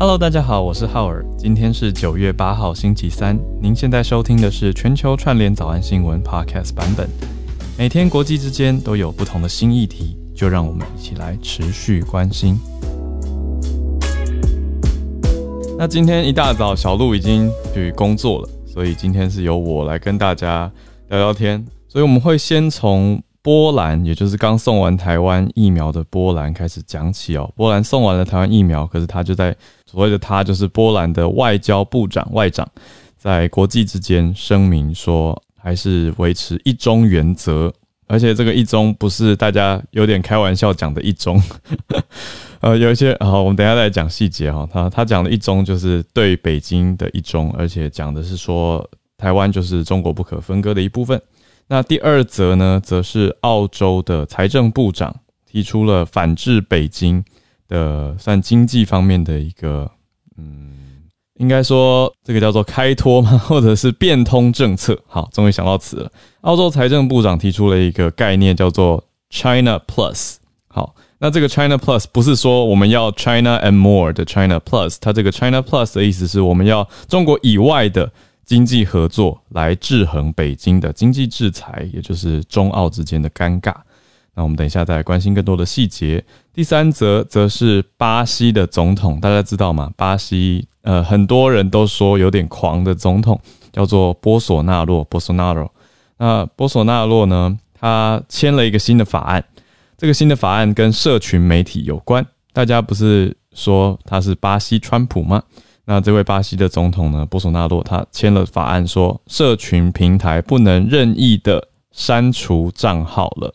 Hello，大家好，我是浩尔。今天是九月八号，星期三。您现在收听的是全球串联早安新闻 Podcast 版本。每天国际之间都有不同的新议题，就让我们一起来持续关心。那今天一大早，小鹿已经去工作了，所以今天是由我来跟大家聊聊天。所以我们会先从。波兰，也就是刚送完台湾疫苗的波兰开始讲起哦。波兰送完了台湾疫苗，可是他就在所谓的他就是波兰的外交部长外长，在国际之间声明说，还是维持一中原则，而且这个一中不是大家有点开玩笑讲的一中，呃，有一些好，我们等下再讲细节哈。他他讲的一中就是对北京的一中，而且讲的是说台湾就是中国不可分割的一部分。那第二则呢，则是澳洲的财政部长提出了反制北京的算经济方面的一个，嗯，应该说这个叫做开脱吗，或者是变通政策？好，终于想到词了。澳洲财政部长提出了一个概念，叫做 China Plus。好，那这个 China Plus 不是说我们要 China and more 的 China Plus，它这个 China Plus 的意思是我们要中国以外的。经济合作来制衡北京的经济制裁，也就是中澳之间的尴尬。那我们等一下再关心更多的细节。第三则则是巴西的总统，大家知道吗？巴西呃，很多人都说有点狂的总统叫做波索纳洛 （Bolsonaro）。那波索纳洛呢，他签了一个新的法案，这个新的法案跟社群媒体有关。大家不是说他是巴西川普吗？那这位巴西的总统呢，波索纳洛，他签了法案，说社群平台不能任意的删除账号了。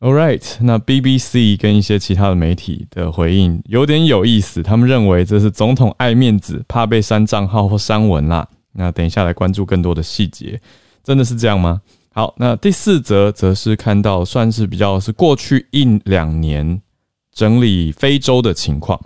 All right，那 BBC 跟一些其他的媒体的回应有点有意思，他们认为这是总统爱面子，怕被删账号或删文啦。那等一下来关注更多的细节，真的是这样吗？好，那第四则则是看到算是比较是过去一两年整理非洲的情况。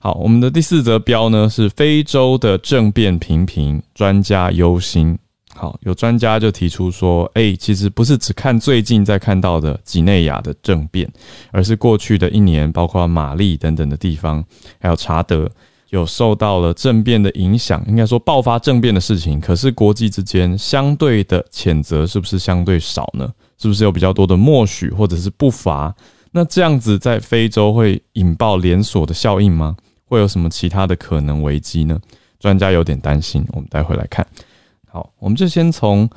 好，我们的第四则标呢是非洲的政变频频，专家忧心。好，有专家就提出说，哎，其实不是只看最近在看到的几内亚的政变，而是过去的一年，包括马利等等的地方，还有查德，有受到了政变的影响。应该说爆发政变的事情，可是国际之间相对的谴责是不是相对少呢？是不是有比较多的默许或者是不罚？那这样子在非洲会引爆连锁的效应吗？会有什么其他的可能危机呢？专家有点担心，我们待会来看。好，我们就先从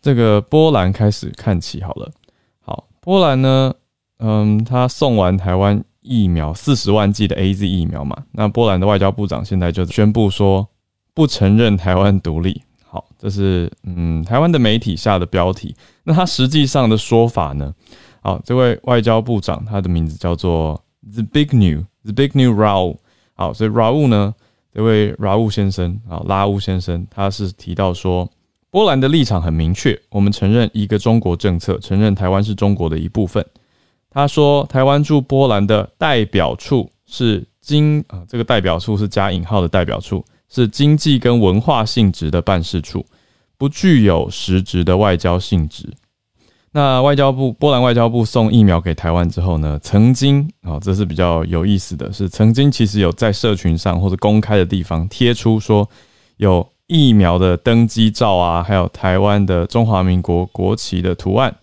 这个波兰开始看起好了。好，波兰呢，嗯，他送完台湾疫苗四十万剂的 A Z 疫苗嘛，那波兰的外交部长现在就宣布说不承认台湾独立。好，这是嗯台湾的媒体下的标题。那他实际上的说法呢？好，这位外交部长他的名字叫做 The Big New，The Big New Rao。好，所以拉乌呢，这位拉乌先生啊，拉乌先生，他是提到说，波兰的立场很明确，我们承认一个中国政策，承认台湾是中国的一部分。他说，台湾驻波兰的代表处是经啊，这个代表处是加引号的代表处，是经济跟文化性质的办事处，不具有实质的外交性质。那外交部波兰外交部送疫苗给台湾之后呢，曾经啊，这是比较有意思的是，曾经其实有在社群上或者公开的地方贴出说有疫苗的登机照啊，还有台湾的中华民国国旗的图案。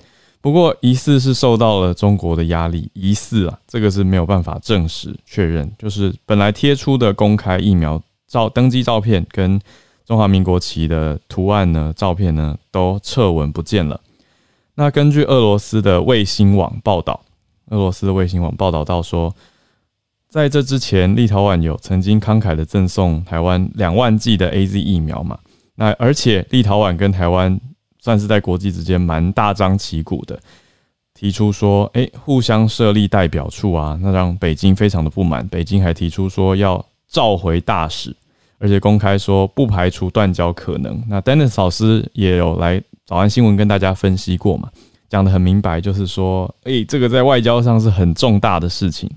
不过疑似是受到了中国的压力，疑似啊，这个是没有办法证实确认，就是本来贴出的公开疫苗照登机照片跟中华民国旗的图案呢，照片呢都撤文不见了。那根据俄罗斯的卫星网报道，俄罗斯的卫星网报道到说，在这之前，立陶宛有曾经慷慨的赠送台湾两万剂的 A Z 疫苗嘛？那而且立陶宛跟台湾算是在国际之间蛮大张旗鼓的，提出说，哎，互相设立代表处啊，那让北京非常的不满。北京还提出说要召回大使，而且公开说不排除断交可能。那 Dennis 老师也有来。早安新闻跟大家分析过嘛，讲的很明白，就是说，诶，这个在外交上是很重大的事情。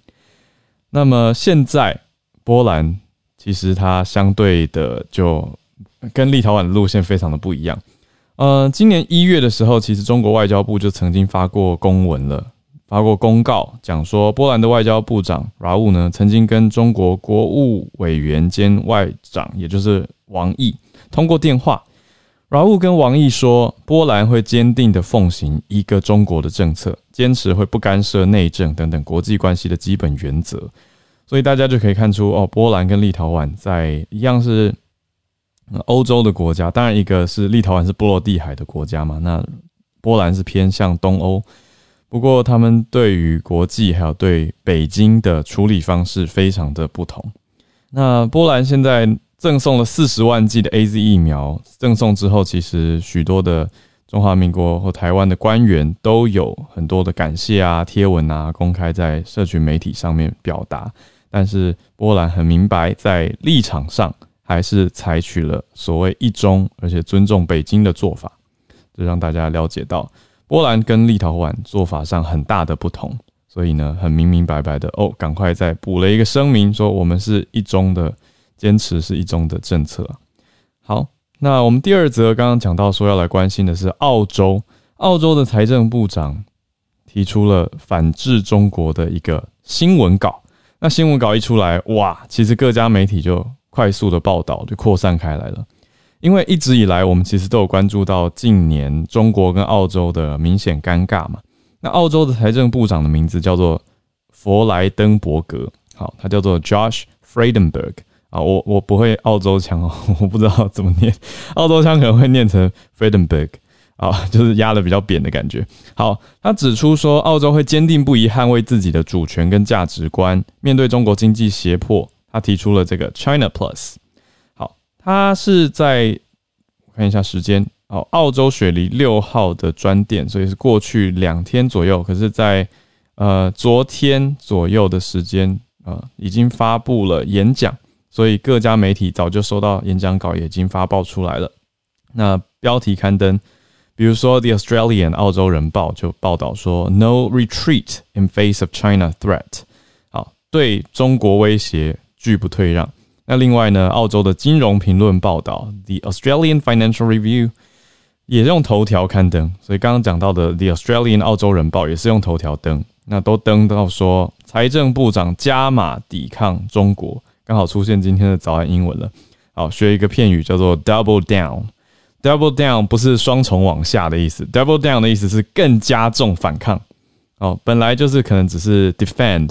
那么现在波兰其实它相对的就跟立陶宛的路线非常的不一样。呃，今年一月的时候，其实中国外交部就曾经发过公文了，发过公告，讲说波兰的外交部长 Rau 呢，曾经跟中国国务委员兼外长，也就是王毅通过电话。Rau 跟王毅说，波兰会坚定的奉行一个中国的政策，坚持会不干涉内政等等国际关系的基本原则。所以大家就可以看出，哦，波兰跟立陶宛在一样是欧洲的国家，当然一个是立陶宛是波罗的海的国家嘛，那。波兰是偏向东欧，不过他们对于国际还有对北京的处理方式非常的不同。那波兰现在赠送了四十万剂的 A Z 疫苗，赠送之后，其实许多的中华民国或台湾的官员都有很多的感谢啊、贴文啊，公开在社群媒体上面表达。但是波兰很明白，在立场上还是采取了所谓一中，而且尊重北京的做法。就让大家了解到波兰跟立陶宛做法上很大的不同，所以呢，很明明白白的哦，赶快再补了一个声明，说我们是一中的，坚持是一中的政策。好，那我们第二则刚刚讲到说要来关心的是澳洲，澳洲的财政部长提出了反制中国的一个新闻稿。那新闻稿一出来，哇，其实各家媒体就快速的报道，就扩散开来了。因为一直以来，我们其实都有关注到近年中国跟澳洲的明显尴尬嘛。那澳洲的财政部长的名字叫做弗莱登伯格，好，他叫做 Josh Frydenberg 啊。我我不会澳洲腔哦，我不知道怎么念，澳洲腔可能会念成 Frydenberg 啊，就是压的比较扁的感觉。好，他指出说，澳洲会坚定不移捍卫自己的主权跟价值观，面对中国经济胁迫，他提出了这个 China Plus。他是在我看一下时间哦，澳洲雪梨六号的专店，所以是过去两天左右。可是，在呃昨天左右的时间啊，已经发布了演讲，所以各家媒体早就收到演讲稿，已经发报出来了。那标题刊登，比如说《The Australian》澳洲人报就报道说：“No retreat in face of China threat。”好，对中国威胁拒不退让。那另外呢，澳洲的金融评论报道《The Australian Financial Review》也用头条刊登，所以刚刚讲到的《The Australian 澳洲人报》也是用头条登，那都登到说财政部长加码抵抗中国，刚好出现今天的早安英文了。好，学一个片语叫做 “double down”。double down 不是双重往下的意思，double down 的意思是更加重反抗。哦，本来就是可能只是 defend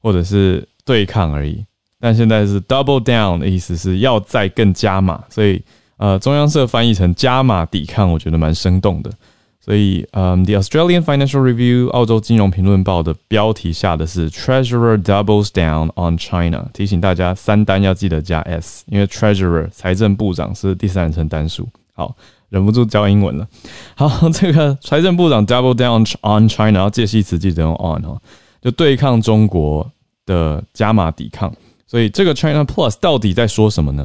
或者是对抗而已。但现在是 double down 的意思是要再更加码，所以呃中央社翻译成加码抵抗，我觉得蛮生动的。所以嗯，The Australian Financial Review 澳洲金融评论报的标题下的是 Treasurer doubles down on China，提醒大家三单要记得加 s，因为 Treasurer 财政部长是第三人称单数。好，忍不住教英文了。好，这个财政部长 double down on China，要介系词记得用 on 哦，就对抗中国的加码抵抗。所以这个 China Plus 到底在说什么呢？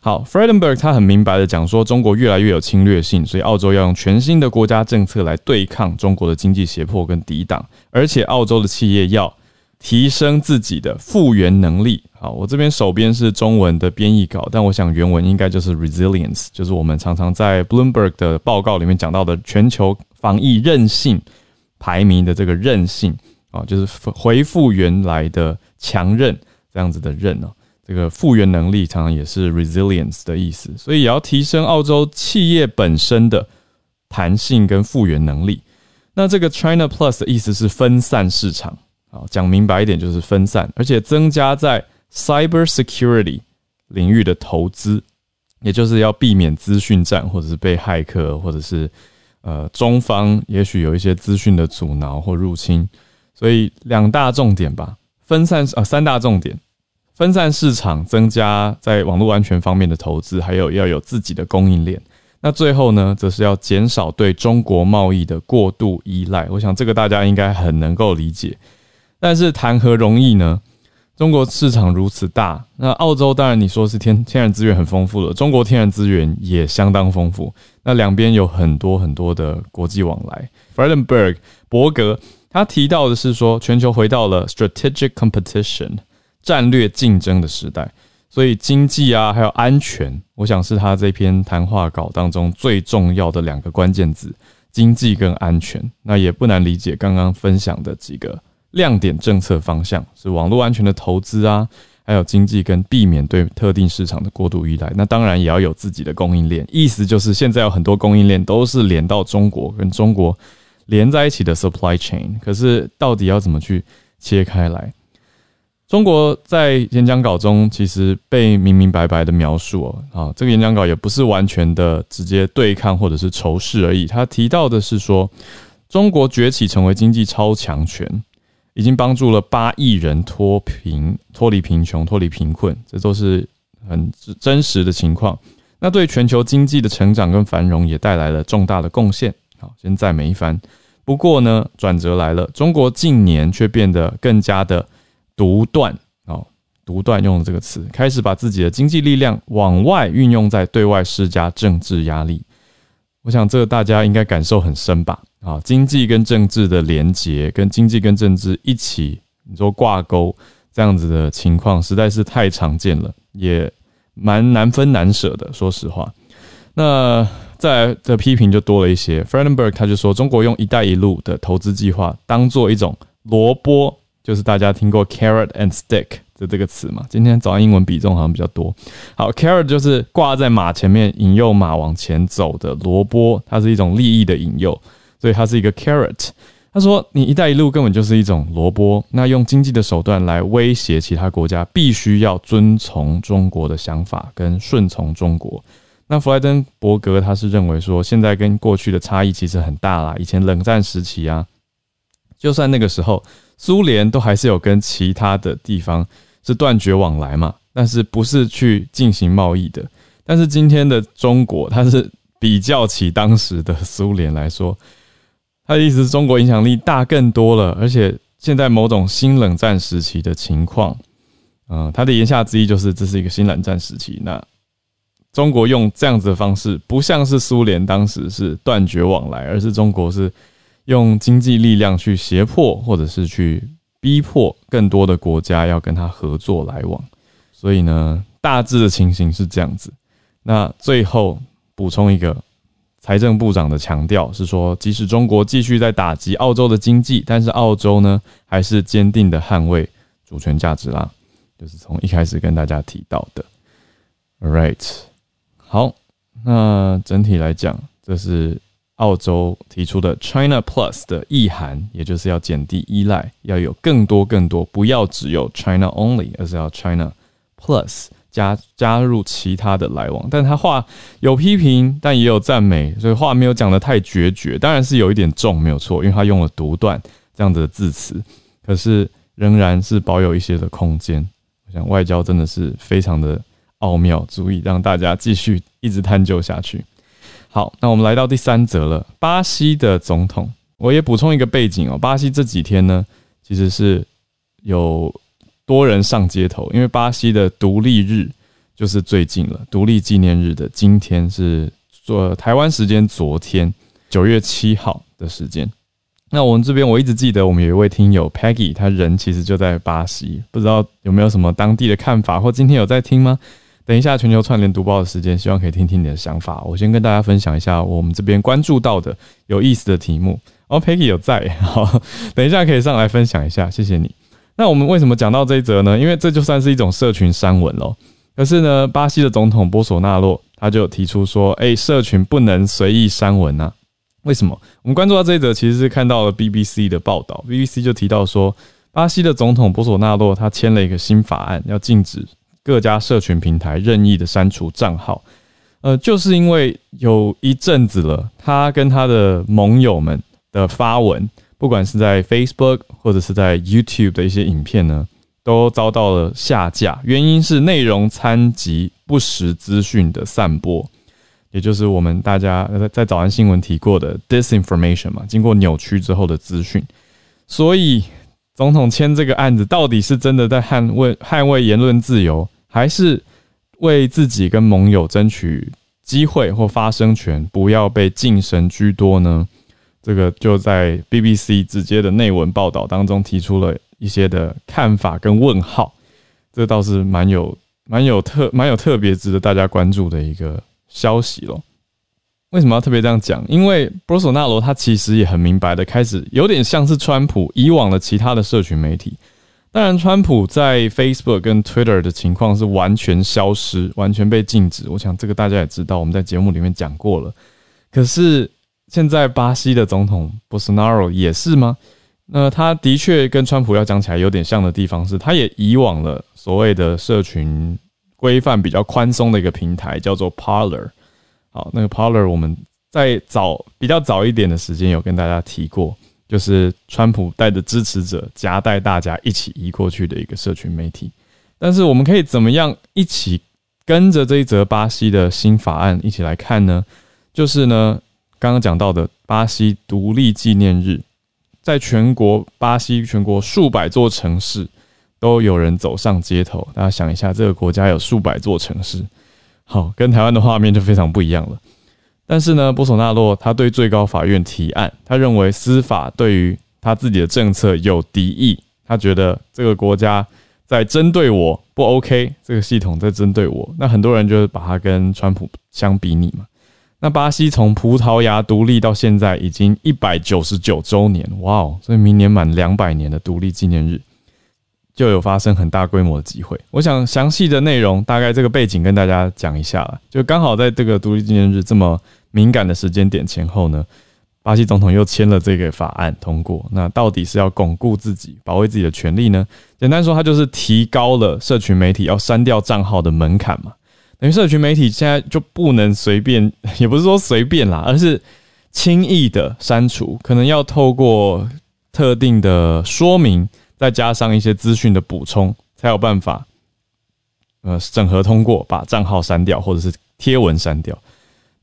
好，Fredenberg 他很明白的讲说，中国越来越有侵略性，所以澳洲要用全新的国家政策来对抗中国的经济胁迫跟抵挡，而且澳洲的企业要提升自己的复原能力。好，我这边手边是中文的编译稿，但我想原文应该就是 resilience，就是我们常常在 Bloomberg 的报告里面讲到的全球防疫韧性排名的这个韧性啊，就是恢复原来的强韧。这样子的韧哦，这个复原能力常常也是 resilience 的意思，所以也要提升澳洲企业本身的弹性跟复原能力。那这个 China Plus 的意思是分散市场，啊，讲明白一点就是分散，而且增加在 cyber security 领域的投资，也就是要避免资讯战或者是被骇客或者是呃中方也许有一些资讯的阻挠或入侵，所以两大重点吧，分散啊三大重点。分散市场，增加在网络安全方面的投资，还有要有自己的供应链。那最后呢，则是要减少对中国贸易的过度依赖。我想这个大家应该很能够理解。但是谈何容易呢？中国市场如此大，那澳洲当然你说是天天然资源很丰富了，中国天然资源也相当丰富。那两边有很多很多的国际往来。Friedenberg 伯格他提到的是说，全球回到了 strategic competition。战略竞争的时代，所以经济啊，还有安全，我想是他这篇谈话稿当中最重要的两个关键字。经济跟安全。那也不难理解刚刚分享的几个亮点政策方向，是网络安全的投资啊，还有经济跟避免对特定市场的过度依赖。那当然也要有自己的供应链，意思就是现在有很多供应链都是连到中国，跟中国连在一起的 supply chain。可是到底要怎么去切开来？中国在演讲稿中其实被明明白白的描述哦，啊，这个演讲稿也不是完全的直接对抗或者是仇视而已。他提到的是说，中国崛起成为经济超强权，已经帮助了八亿人脱贫、脱离贫穷、脱离贫困，这都是很真实的情况。那对全球经济的成长跟繁荣也带来了重大的贡献。好，先赞美一番。不过呢，转折来了，中国近年却变得更加的。独断哦，独断用这个词，开始把自己的经济力量往外运用在对外施加政治压力。我想这个大家应该感受很深吧？啊，经济跟政治的连结，跟经济跟政治一起你说挂钩这样子的情况，实在是太常见了，也蛮难分难舍的。说实话，那再来的批评就多了一些。f r e d e n b e r g 他就说，中国用“一带一路”的投资计划当做一种萝卜。就是大家听过 carrot and stick 的这个词嘛？今天早上英文比重好像比较多。好，carrot 就是挂在马前面引诱马往前走的萝卜，它是一种利益的引诱，所以它是一个 carrot。他说：“你一带一路根本就是一种萝卜，那用经济的手段来威胁其他国家，必须要遵从中国的想法跟顺从中国。”那弗莱登伯格他是认为说，现在跟过去的差异其实很大啦。以前冷战时期啊，就算那个时候。苏联都还是有跟其他的地方是断绝往来嘛，但是不是去进行贸易的。但是今天的中国，它是比较起当时的苏联来说，他的意思是中国影响力大更多了，而且现在某种新冷战时期的情况，嗯，他的言下之意就是这是一个新冷战时期。那中国用这样子的方式，不像是苏联当时是断绝往来，而是中国是。用经济力量去胁迫，或者是去逼迫更多的国家要跟他合作来往，所以呢，大致的情形是这样子。那最后补充一个，财政部长的强调是说，即使中国继续在打击澳洲的经济，但是澳洲呢，还是坚定的捍卫主权价值啦。就是从一开始跟大家提到的。All right，好，那整体来讲，这是。澳洲提出的 China Plus 的意涵，也就是要减低依赖，要有更多更多，不要只有 China Only，而是要 China Plus 加加入其他的来往。但他话有批评，但也有赞美，所以话没有讲的太决绝，当然是有一点重，没有错，因为他用了独断这样子的字词，可是仍然是保有一些的空间。我想外交真的是非常的奥妙，足以让大家继续一直探究下去。好，那我们来到第三则了。巴西的总统，我也补充一个背景哦。巴西这几天呢，其实是有多人上街头，因为巴西的独立日就是最近了。独立纪念日的今天是做台湾时间昨天九月七号的时间。那我们这边我一直记得，我们有一位听友 Peggy，他人其实就在巴西，不知道有没有什么当地的看法，或今天有在听吗？等一下，全球串联读报的时间，希望可以听听你的想法。我先跟大家分享一下我们这边关注到的有意思的题目。哦，Peggy 有在，好，等一下可以上来分享一下，谢谢你。那我们为什么讲到这一则呢？因为这就算是一种社群删文喽。可是呢，巴西的总统波索纳洛他就提出说：“哎，社群不能随意删文啊。”为什么？我们关注到这一则，其实是看到了 BBC 的报道。BBC 就提到说，巴西的总统波索纳洛他签了一个新法案，要禁止。各家社群平台任意的删除账号，呃，就是因为有一阵子了，他跟他的盟友们的发文，不管是在 Facebook 或者是在 YouTube 的一些影片呢，都遭到了下架。原因是内容参及不实资讯的散播，也就是我们大家在早安新闻提过的 disinformation 嘛，经过扭曲之后的资讯，所以总统签这个案子，到底是真的在捍卫捍卫言论自由？还是为自己跟盟友争取机会或发声权，不要被晋升居多呢？这个就在 BBC 直接的内文报道当中提出了一些的看法跟问号，这倒是蛮有蛮有特蛮有特别值得大家关注的一个消息咯。为什么要特别这样讲？因为波索纳罗他其实也很明白的开始，有点像是川普以往的其他的社群媒体。当然，川普在 Facebook 跟 Twitter 的情况是完全消失、完全被禁止。我想这个大家也知道，我们在节目里面讲过了。可是现在巴西的总统 Bolsonaro 也是吗？那他的确跟川普要讲起来有点像的地方是，他也以往了所谓的社群规范比较宽松的一个平台，叫做 Parler。好，那个 Parler 我们在早比较早一点的时间有跟大家提过。就是川普带着支持者夹带大家一起移过去的一个社群媒体，但是我们可以怎么样一起跟着这一则巴西的新法案一起来看呢？就是呢，刚刚讲到的巴西独立纪念日，在全国巴西全国数百座城市都有人走上街头。大家想一下，这个国家有数百座城市，好，跟台湾的画面就非常不一样了。但是呢，波索纳洛他对最高法院提案，他认为司法对于他自己的政策有敌意，他觉得这个国家在针对我不 OK，这个系统在针对我。那很多人就是把他跟川普相比拟嘛。那巴西从葡萄牙独立到现在已经一百九十九周年，哇哦！所以明年满两百年的独立纪念日。就有发生很大规模的机会。我想详细的内容，大概这个背景跟大家讲一下了。就刚好在这个独立纪念日这么敏感的时间点前后呢，巴西总统又签了这个法案通过。那到底是要巩固自己、保卫自己的权利呢？简单说，他就是提高了社群媒体要删掉账号的门槛嘛。等于社群媒体现在就不能随便，也不是说随便啦，而是轻易的删除，可能要透过特定的说明。再加上一些资讯的补充，才有办法，呃，整合通过，把账号删掉，或者是贴文删掉。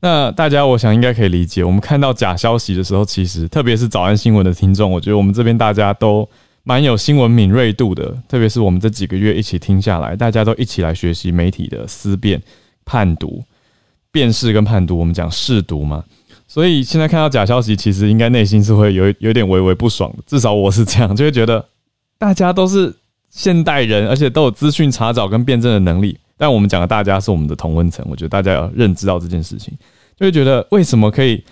那大家，我想应该可以理解，我们看到假消息的时候，其实特别是早安新闻的听众，我觉得我们这边大家都蛮有新闻敏锐度的。特别是我们这几个月一起听下来，大家都一起来学习媒体的思辨、判读、辨识跟判读，我们讲试读嘛。所以现在看到假消息，其实应该内心是会有有点微微不爽的，至少我是这样，就会觉得。大家都是现代人，而且都有资讯查找跟辩证的能力。但我们讲的大家是我们的同温层，我觉得大家要认知到这件事情，就会觉得为什么可以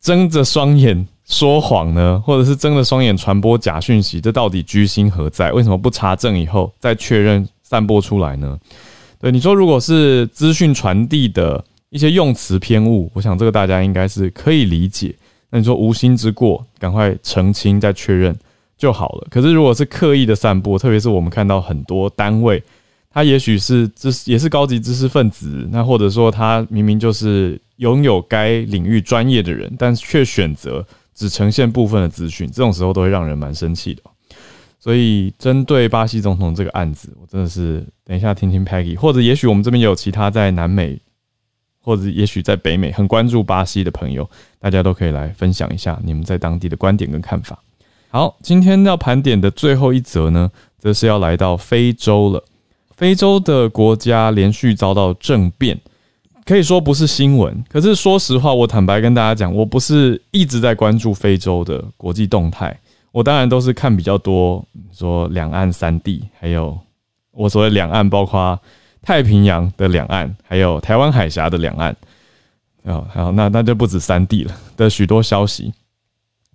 睁着双眼说谎呢？或者是睁着双眼传播假讯息？这到底居心何在？为什么不查证以后再确认散播出来呢？对你说，如果是资讯传递的一些用词偏误，我想这个大家应该是可以理解。那你说无心之过，赶快澄清再确认。就好了。可是，如果是刻意的散播，特别是我们看到很多单位，他也许是知也是高级知识分子，那或者说他明明就是拥有该领域专业的人，但却选择只呈现部分的资讯，这种时候都会让人蛮生气的。所以，针对巴西总统这个案子，我真的是等一下听听 Peggy，或者也许我们这边有其他在南美，或者也许在北美很关注巴西的朋友，大家都可以来分享一下你们在当地的观点跟看法。好，今天要盘点的最后一则呢，则是要来到非洲了。非洲的国家连续遭到政变，可以说不是新闻。可是说实话，我坦白跟大家讲，我不是一直在关注非洲的国际动态。我当然都是看比较多，说两岸三地，还有我所谓两岸，包括太平洋的两岸，还有台湾海峡的两岸。哦，好，那那就不止三地了的许多消息。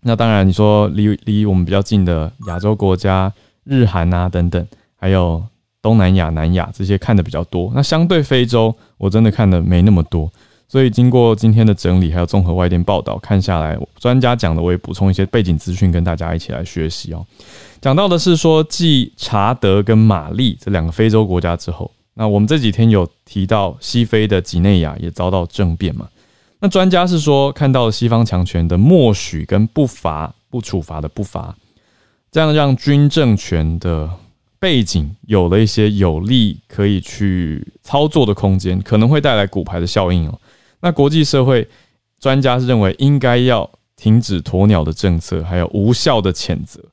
那当然，你说离离我们比较近的亚洲国家，日韩啊等等，还有东南亚、南亚这些看的比较多。那相对非洲，我真的看的没那么多。所以经过今天的整理，还有综合外电报道看下来，专家讲的我也补充一些背景资讯，跟大家一起来学习哦。讲到的是说，继查德跟马利这两个非洲国家之后，那我们这几天有提到西非的几内亚也遭到政变嘛？那专家是说，看到西方强权的默许跟不罚、不处罚的不罚，这样让军政权的背景有了一些有利可以去操作的空间，可能会带来骨牌的效应哦。那国际社会专家是认为，应该要停止鸵鸟的政策，还有无效的谴责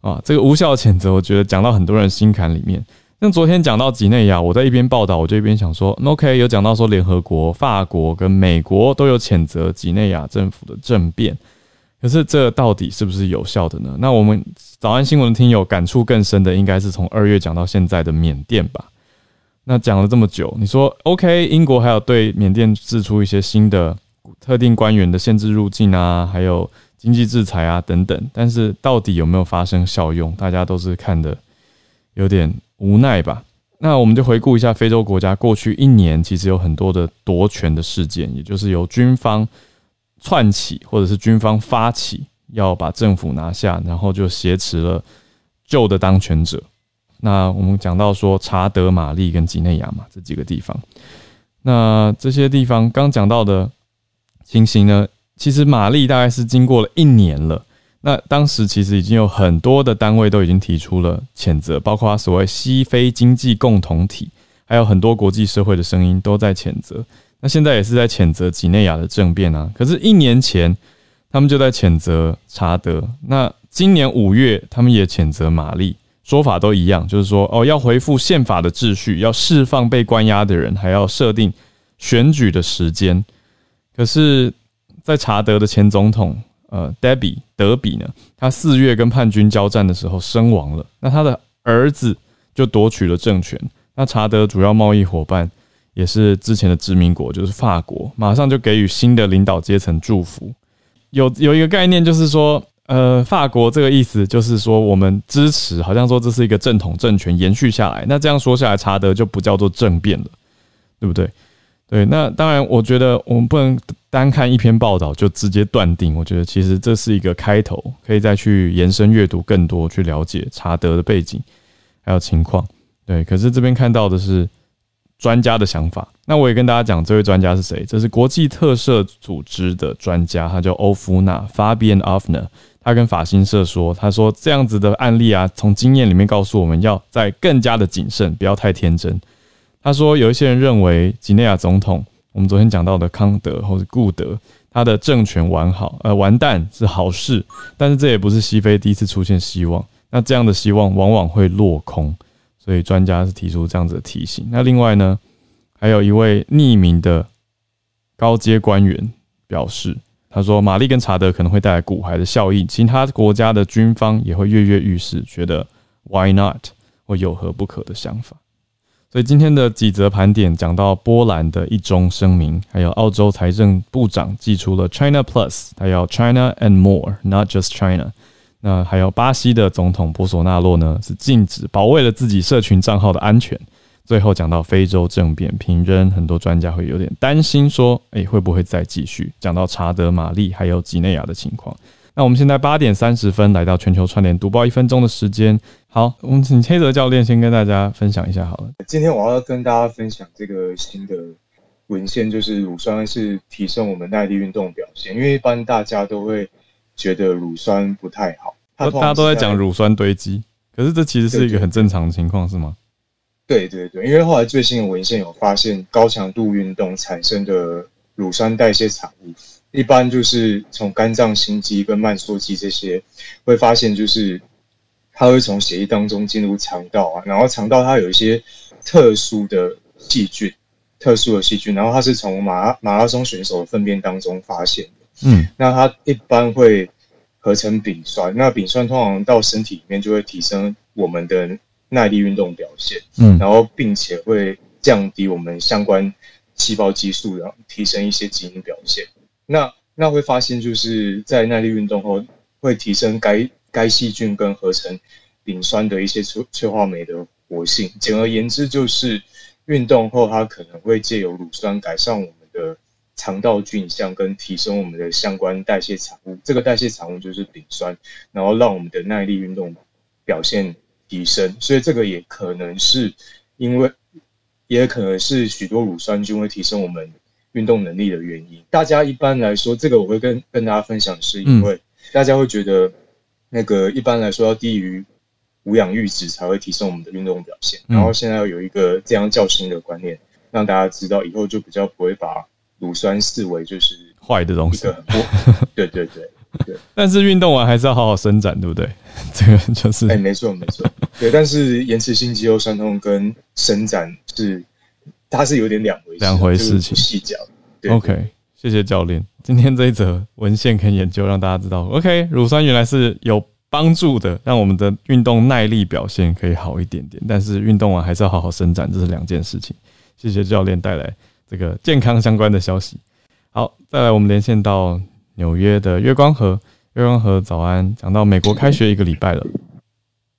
啊。这个无效的谴责，我觉得讲到很多人心坎里面。像昨天讲到几内亚，我在一边报道，我就一边想说，OK，有讲到说联合国、法国跟美国都有谴责几内亚政府的政变，可是这到底是不是有效的呢？那我们早安新闻的听友感触更深的，应该是从二月讲到现在的缅甸吧？那讲了这么久，你说 OK，英国还有对缅甸制出一些新的特定官员的限制入境啊，还有经济制裁啊等等。但是到底有没有发生效用，大家都是看的有点无奈吧。那我们就回顾一下非洲国家过去一年，其实有很多的夺权的事件，也就是由军方串起，或者是军方发起要把政府拿下，然后就挟持了旧的当权者。那我们讲到说查德、玛丽跟几内亚嘛，这几个地方。那这些地方刚讲到的情形呢，其实玛丽大概是经过了一年了。那当时其实已经有很多的单位都已经提出了谴责，包括所谓西非经济共同体，还有很多国际社会的声音都在谴责。那现在也是在谴责几内亚的政变啊。可是，一年前他们就在谴责查德，那今年五月他们也谴责玛丽，说法都一样，就是说哦，要恢复宪法的秩序，要释放被关押的人，还要设定选举的时间。可是，在查德的前总统。呃，Debbie 德比呢？他四月跟叛军交战的时候身亡了。那他的儿子就夺取了政权。那查德主要贸易伙伴也是之前的殖民国，就是法国，马上就给予新的领导阶层祝福。有有一个概念就是说，呃，法国这个意思就是说我们支持，好像说这是一个正统政权延续下来。那这样说下来，查德就不叫做政变了，对不对？对，那当然，我觉得我们不能单看一篇报道就直接断定。我觉得其实这是一个开头，可以再去延伸阅读更多，去了解查德的背景还有情况。对，可是这边看到的是专家的想法。那我也跟大家讲，这位专家是谁？这是国际特赦组织的专家，他叫欧夫纳 （Fabian Ofner）。他跟法新社说，他说这样子的案例啊，从经验里面告诉我们要在更加的谨慎，不要太天真。他说，有一些人认为几内亚总统，我们昨天讲到的康德或者顾德，他的政权完好，呃，完蛋是好事，但是这也不是西非第一次出现希望。那这样的希望往往会落空，所以专家是提出这样子的提醒。那另外呢，还有一位匿名的高阶官员表示，他说，玛丽跟查德可能会带来骨牌的效应，其他国家的军方也会跃跃欲试，觉得 Why not 或有何不可的想法。所以今天的几则盘点讲到波兰的一中声明，还有澳洲财政部长寄出了 China Plus，还有 China and more，not just China。那还有巴西的总统波索纳洛呢，是禁止保卫了自己社群账号的安全。最后讲到非洲政变平扔，很多专家会有点担心，说，诶，会不会再继续？讲到查德玛丽还有几内亚的情况。那我们现在八点三十分来到全球串联读报一分钟的时间。好，我们请黑泽教练先跟大家分享一下好了。今天我要跟大家分享这个新的文献，就是乳酸是提升我们耐力运动表现。因为一般大家都会觉得乳酸不太好，大家都在讲乳酸堆积，可是这其实是一个很正常的情况，是吗？对对对，因为后来最新的文献有发现，高强度运动产生的乳酸代谢产物。一般就是从肝脏、心肌跟慢缩肌这些，会发现就是它会从血液当中进入肠道啊，然后肠道它有一些特殊的细菌，特殊的细菌，然后它是从马马拉松选手的粪便当中发现的。嗯，那它一般会合成丙酸，那丙酸通常到身体里面就会提升我们的耐力运动表现，嗯，然后并且会降低我们相关细胞激素，然后提升一些基因表现。那那会发现，就是在耐力运动后，会提升该该细菌跟合成丙酸的一些催催化酶的活性。简而言之，就是运动后它可能会借由乳酸改善我们的肠道菌相，跟提升我们的相关代谢产物。这个代谢产物就是丙酸，然后让我们的耐力运动表现提升。所以这个也可能是因为，也可能是许多乳酸菌会提升我们。运动能力的原因，大家一般来说，这个我会跟跟大家分享，是因为大家会觉得那个一般来说要低于无氧阈值才会提升我们的运动表现。然后现在要有一个这样较新的观念，让大家知道以后就比较不会把乳酸视为就是坏的东西。对对对对。但是运动完还是要好好伸展，对不对？这个就是哎，没错没错。对，但是延迟性肌肉酸痛跟伸展是。它是有点两回事两回事情，细讲。OK，谢谢教练。今天这一则文献跟研究让大家知道，OK，乳酸原来是有帮助的，让我们的运动耐力表现可以好一点点。但是运动完还是要好好伸展，这是两件事情。谢谢教练带来这个健康相关的消息。好，再来我们连线到纽约的月光河，月光河早安。讲到美国开学一个礼拜了，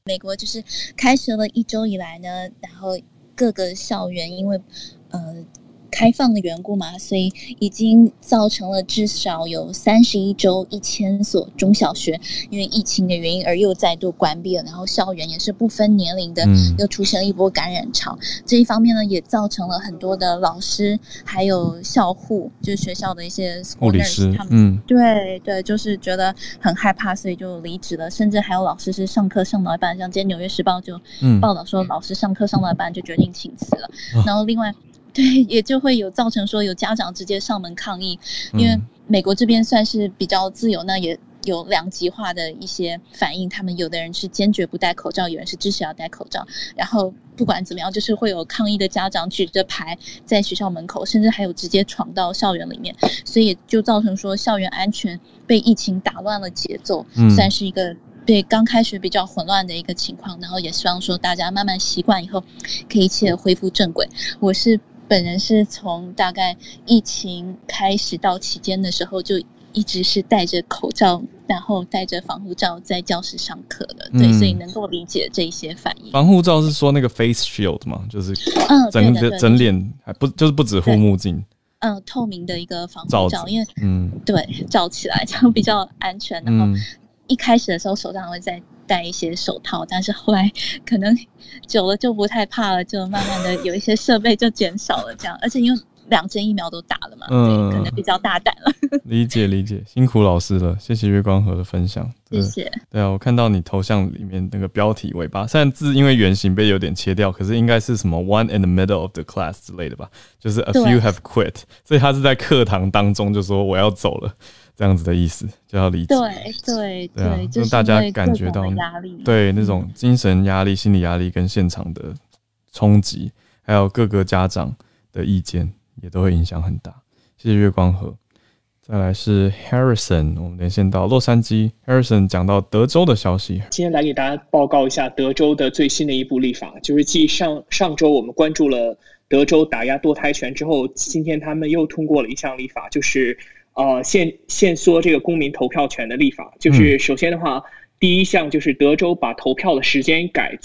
美国就是开学了一周以来呢，然后各个校园因为呃。开放的缘故嘛，所以已经造成了至少有三十一周一千所中小学因为疫情的原因而又再度关闭了，然后校园也是不分年龄的，又出现了一波感染潮。这一方面呢，也造成了很多的老师还有校护，就是学校的一些护理师，他们嗯，对对，就是觉得很害怕，所以就离职了。甚至还有老师是上课上到一半，像今天《纽约时报》就报道说，老师上课上到一半就决定请辞了。然后另外。对，也就会有造成说有家长直接上门抗议，因为美国这边算是比较自由，那也有两极化的一些反应。他们有的人是坚决不戴口罩，有人是支持要戴口罩。然后不管怎么样，就是会有抗议的家长举着牌在学校门口，甚至还有直接闯到校园里面，所以就造成说校园安全被疫情打乱了节奏，算是一个对刚开始比较混乱的一个情况。然后也希望说大家慢慢习惯以后，可以一切恢复正轨。我是。本人是从大概疫情开始到期间的时候，就一直是戴着口罩，然后戴着防护罩在教室上课的，对，所以能够理解这些反应。防护罩是说那个 face shield 吗？就是嗯，整个整脸还不就是不止护目镜，嗯，透明的一个防护罩，因为嗯，对，罩起来这样比较安全。然后一开始的时候手上会在。戴一些手套，但是后来 可能久了就不太怕了，就慢慢的有一些设备就减少了，这样。而且因为两针疫苗都打了嘛，嗯，可能比较大胆了。理解理解，辛苦老师了，谢谢月光河的分享，谢谢。对啊，我看到你头像里面那个标题尾巴，虽然字因为圆形被有点切掉，可是应该是什么 “one in the middle of the class” 之类的吧？就是 “a few have quit”，所以他是在课堂当中就说我要走了。这样子的意思就要理解，对对对，让大家感觉到压力，对那种精神压力、心理压力跟现场的冲击，还有各个家长的意见，也都会影响很大。谢谢月光河。再来是 Harrison，我们连线到洛杉矶。Harrison 讲到德州的消息，今天来给大家报告一下德州的最新的一部立法，就是继上上周我们关注了德州打压堕胎权之后，今天他们又通过了一项立法，就是。呃，限限缩这个公民投票权的立法，就是首先的话，第一项就是德州把投票的时间改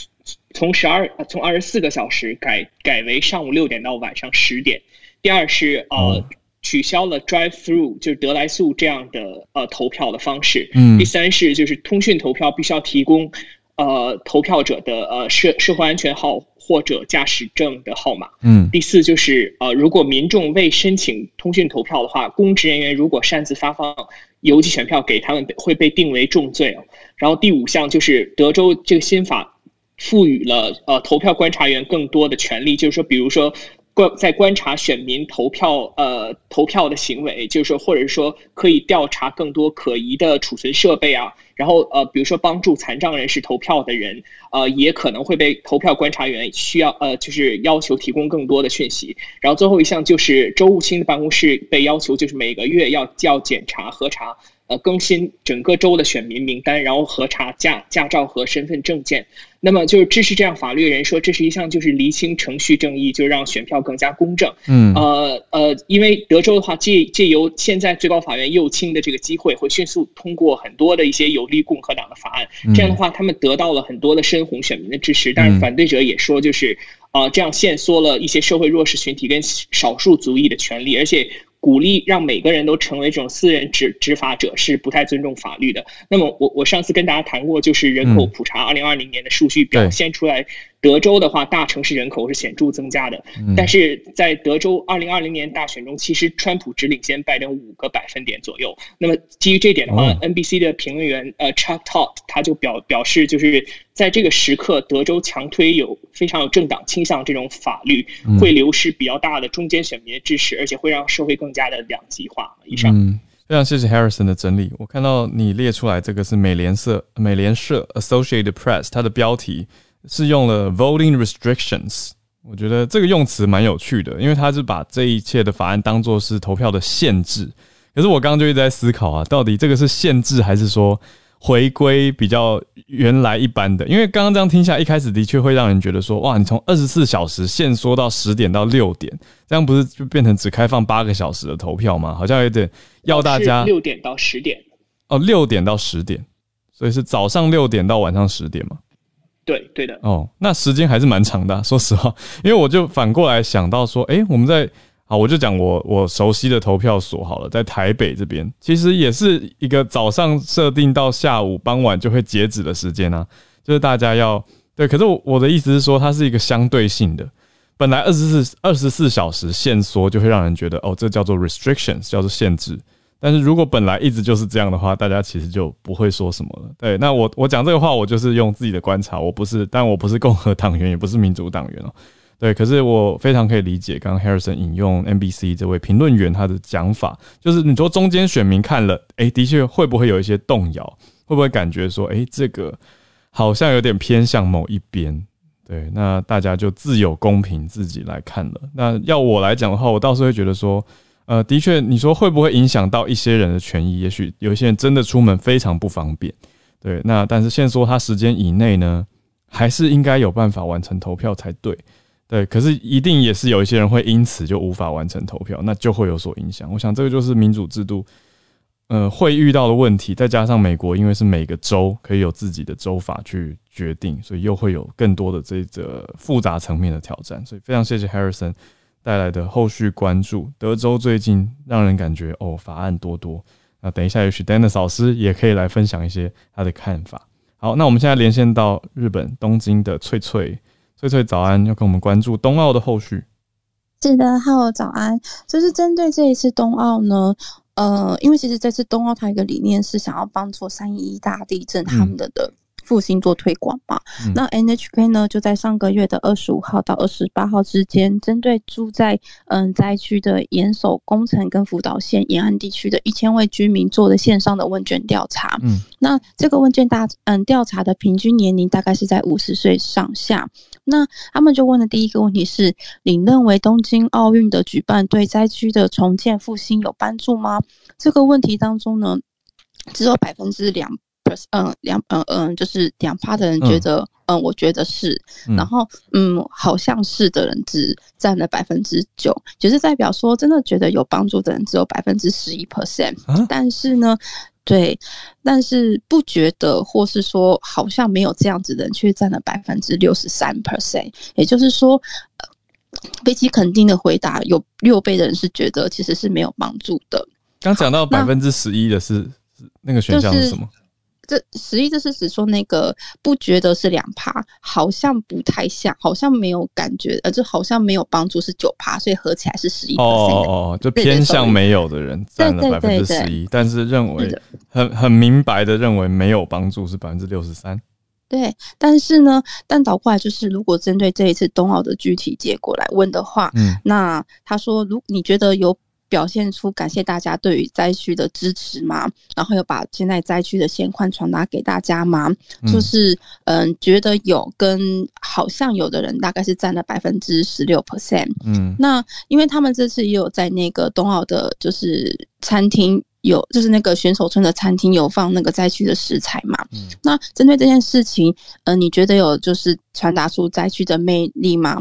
从十二从二十四个小时改改为上午六点到晚上十点。第二是呃取消了 drive through 就是得来速这样的呃投票的方式。嗯。第三是就是通讯投票必须要提供呃投票者的呃社社会安全号。或者驾驶证的号码。嗯，第四就是呃，如果民众未申请通讯投票的话，公职人员如果擅自发放邮寄选票给他们，会被定为重罪然后第五项就是德州这个新法赋予了呃投票观察员更多的权利，就是说，比如说。观在观察选民投票呃投票的行为，就是说，或者是说可以调查更多可疑的储存设备啊，然后呃比如说帮助残障人士投票的人，呃也可能会被投票观察员需要呃就是要求提供更多的讯息。然后最后一项就是周务清的办公室被要求就是每个月要叫检查核查呃更新整个州的选民名单，然后核查驾驾照和身份证件。那么就是支持这样法律的人说，这是一项就是厘清程序正义，就让选票更加公正。嗯，呃呃，因为德州的话，借借由现在最高法院右倾的这个机会，会迅速通过很多的一些有利共和党的法案。这样的话，他们得到了很多的深红选民的支持。但是反对者也说，就是啊，这样限缩了一些社会弱势群体跟少数族裔的权利，而且。鼓励让每个人都成为这种私人执执法者是不太尊重法律的。那么我我上次跟大家谈过，就是人口普查，二零二零年的数据表现出来。德州的话，大城市人口是显著增加的，但是在德州二零二零年大选中，其实川普只领先拜登五个百分点左右。那么基于这点的话，NBC 的评论员呃 Chuck Todd 他就表表示，就是在这个时刻，德州强推有非常有政党倾向这种法律，会流失比较大的中间选民的支持，而且会让社会更加的两极化。以上，非常谢谢 Harrison 的整理。我看到你列出来这个是美联社美联社 Associated Press 它的标题。是用了 voting restrictions，我觉得这个用词蛮有趣的，因为他是把这一切的法案当做是投票的限制。可是我刚刚就一直在思考啊，到底这个是限制还是说回归比较原来一般的。因为刚刚这样听下，一开始的确会让人觉得说，哇，你从二十四小时限缩到十点到六点，这样不是就变成只开放八个小时的投票吗？好像有点要大家六点到十点哦，六点到十点，所以是早上六点到晚上十点嘛？对，对的。哦，那时间还是蛮长的，说实话，因为我就反过来想到说，哎，我们在。好，我就讲我我熟悉的投票所好了，在台北这边，其实也是一个早上设定到下午傍晚就会截止的时间啊，就是大家要对。可是我我的意思是说，它是一个相对性的，本来二十四二十四小时限缩就会让人觉得哦，这叫做 restrictions，叫做限制。但是如果本来一直就是这样的话，大家其实就不会说什么了。对，那我我讲这个话，我就是用自己的观察，我不是，但我不是共和党员，也不是民主党员哦。对，可是我非常可以理解，刚刚 Harrison 引用 NBC 这位评论员他的讲法，就是你说中间选民看了，哎，的确会不会有一些动摇？会不会感觉说，哎，这个好像有点偏向某一边？对，那大家就自有公平自己来看了。那要我来讲的话，我倒是会觉得说，呃，的确，你说会不会影响到一些人的权益？也许有一些人真的出门非常不方便。对，那但是现说他时间以内呢，还是应该有办法完成投票才对。对，可是一定也是有一些人会因此就无法完成投票，那就会有所影响。我想这个就是民主制度，呃，会遇到的问题。再加上美国，因为是每个州可以有自己的州法去决定，所以又会有更多的这个复杂层面的挑战。所以非常谢谢 Harrison 带来的后续关注。德州最近让人感觉哦，法案多多。那等一下，也许 Dennis 老师也可以来分享一些他的看法。好，那我们现在连线到日本东京的翠翠。翠翠早安，要跟我们关注冬奥的后续。是的，Hello 早安，就是针对这一次冬奥呢，呃，因为其实这次冬奥它一个理念是想要帮助三一大地震他们的的。复兴做推广嘛？那 NHK 呢，就在上个月的二十五号到二十八号之间，针对住在嗯灾区的岩手、工程跟福岛县沿岸地区的一千位居民做的线上的问卷调查。嗯，那这个问卷大嗯调查的平均年龄大概是在五十岁上下。那他们就问的第一个问题是：你认为东京奥运的举办对灾区的重建复兴有帮助吗？这个问题当中呢，只有百分之两。嗯，两嗯嗯，就是两趴的人觉得，嗯，我觉得是，然后嗯，好像是的人只占了百分之九，就是代表说真的觉得有帮助的人只有百分之十一 percent，但是呢，对，但是不觉得或是说好像没有这样子的人却占了百分之六十三 percent，也就是说，非其肯定的回答有六倍的人是觉得其实是没有帮助的。刚讲到百分之十一的是那个选项是什么？这十一，这是指说那个不觉得是两趴，好像不太像，好像没有感觉，呃，就好像没有帮助是九趴，所以合起来是十一。哦哦哦，就偏向没有的人占了百分之十一，但是认为很很明白的认为没有帮助是百分之六十三。对，但是呢，但倒过来就是，如果针对这一次冬奥的具体结果来问的话，嗯，那他说，如你觉得有。表现出感谢大家对于灾区的支持吗？然后有把现在灾区的现况传达给大家吗？就是嗯，觉得有跟好像有的人大概是占了百分之十六 percent。嗯，那因为他们这次也有在那个冬奥的，就是餐厅有，就是那个选手村的餐厅有放那个灾区的食材嘛。嗯，那针对这件事情，呃，你觉得有就是传达出灾区的魅力吗？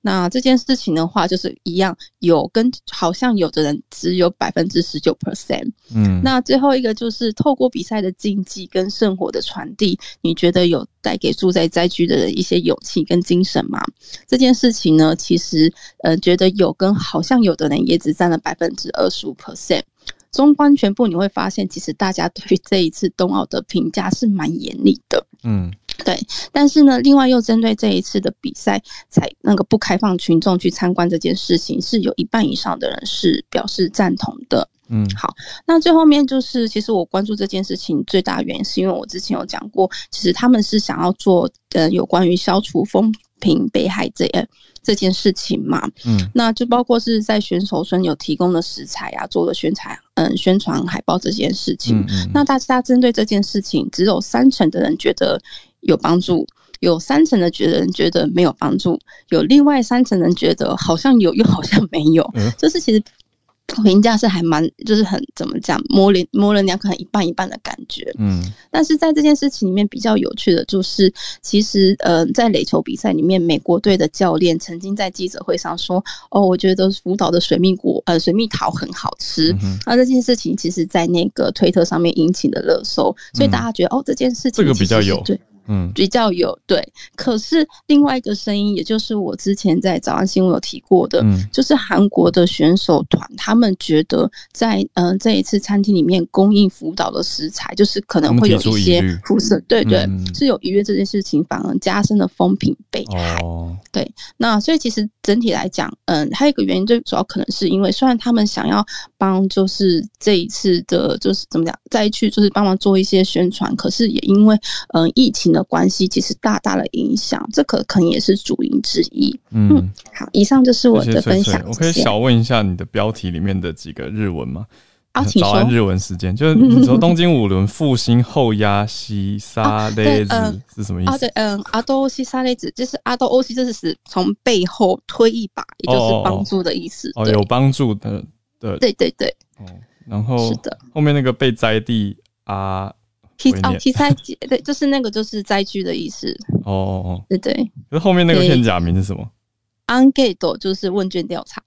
那这件事情的话，就是一样有跟好像有的人只有百分之十九 percent，嗯，那最后一个就是透过比赛的竞技跟圣火的传递，你觉得有带给住在灾区的人一些勇气跟精神吗？这件事情呢，其实呃，觉得有跟好像有的人也只占了百分之二十五 percent。纵观全部，你会发现，其实大家对于这一次冬奥的评价是蛮严厉的。嗯，对。但是呢，另外又针对这一次的比赛，才那个不开放群众去参观这件事情，是有一半以上的人是表示赞同的。嗯，好。那最后面就是，其实我关注这件事情最大原因，是因为我之前有讲过，其实他们是想要做呃有关于消除风评被害这样。这件事情嘛，嗯，那就包括是在选手村有提供的食材啊，做的宣传，嗯，宣传海报这件事情。那大家针对这件事情，只有三成的人觉得有帮助，有三成的觉得人觉得没有帮助，有另外三成人觉得好像有又好像没有，就是其实评价是还蛮，就是很怎么讲，模棱模棱两可，一半一半的感觉。嗯，但是在这件事情里面比较有趣的就是，其实呃，在垒球比赛里面，美国队的教练曾经在记者会上说：“哦，我觉得福岛的水蜜果呃水蜜桃很好吃。”嗯那这件事情其实，在那个推特上面引起的热搜，所以大家觉得哦，这件事情这个比较有对。嗯，比较有对，可是另外一个声音，也就是我之前在早安新闻有提过的，就是韩国的选手团，他们觉得在嗯这一次餐厅里面供应辅导的食材，就是可能会有一些辐射，对对，是有愉悦这件事情，反而加深了风评被害。哦。对，那所以其实整体来讲，嗯，还有一个原因，最主要可能是因为，虽然他们想要帮，就是这一次的，就是怎么讲，再去就是帮忙做一些宣传，可是也因为嗯疫情的。的关系其实大大的影响，这可可能也是主因之一。嗯，好，以上就是我的分享。我可以小问一下你的标题里面的几个日文吗？啊，请早安日文时间，就是你说东京五轮复兴后压西沙勒子是什么意思？对，嗯，阿多欧西沙勒子就是阿多欧西，这是从背后推一把，也就是帮助的意思。哦，有帮助的对，对对对。哦，然后是的，后面那个被栽地啊。题哦，题材对，就是那个，就是灾区的意思。哦哦哦，对对。那后面那个片假名是什么？Angate 就是问卷调查。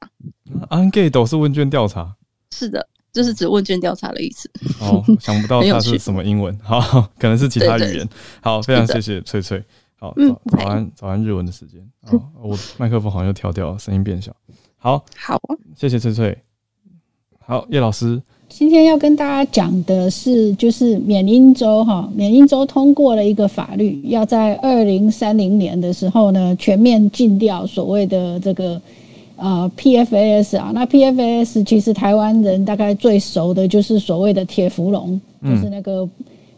Angate 是问卷调查。是的，就是指问卷调查的意思。哦，想不到它是什么英文，好，可能是其他语言。好，非常谢谢翠翠。好，早早安早安日文的时间。哦，我麦克风好像又调掉了，声音变小。好，好，谢谢翠翠。好，叶老师。今天要跟大家讲的是，就是缅因州哈，缅因州通过了一个法律，要在二零三零年的时候呢，全面禁掉所谓的这个呃 PFAS 啊。那 PFAS 其实台湾人大概最熟的就是所谓的铁氟龙，就是那个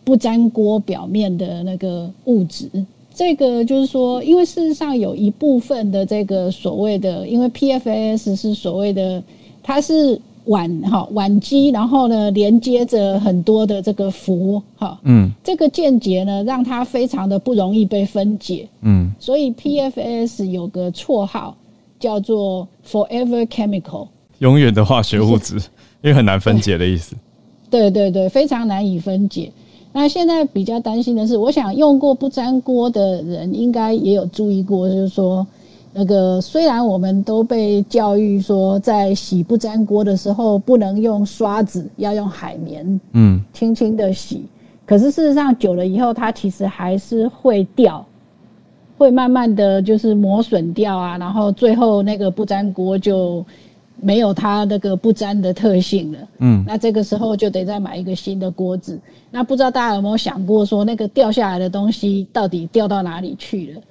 不粘锅表面的那个物质。这个就是说，因为事实上有一部分的这个所谓的，因为 PFAS 是所谓的，它是。烷哈烷基，然后呢连接着很多的这个氟哈，嗯，这个间接呢让它非常的不容易被分解，嗯，所以 PFAS 有个绰号叫做 Forever Chemical，永远的化学物质，因为很难分解的意思。对对对，非常难以分解。那现在比较担心的是，我想用过不粘锅的人应该也有注意过，就是说。那个虽然我们都被教育说，在洗不粘锅的时候不能用刷子，要用海绵，嗯，轻轻的洗。可是事实上久了以后，它其实还是会掉，会慢慢的就是磨损掉啊。然后最后那个不粘锅就没有它那个不粘的特性了。嗯，那这个时候就得再买一个新的锅子。那不知道大家有没有想过，说那个掉下来的东西到底掉到哪里去了？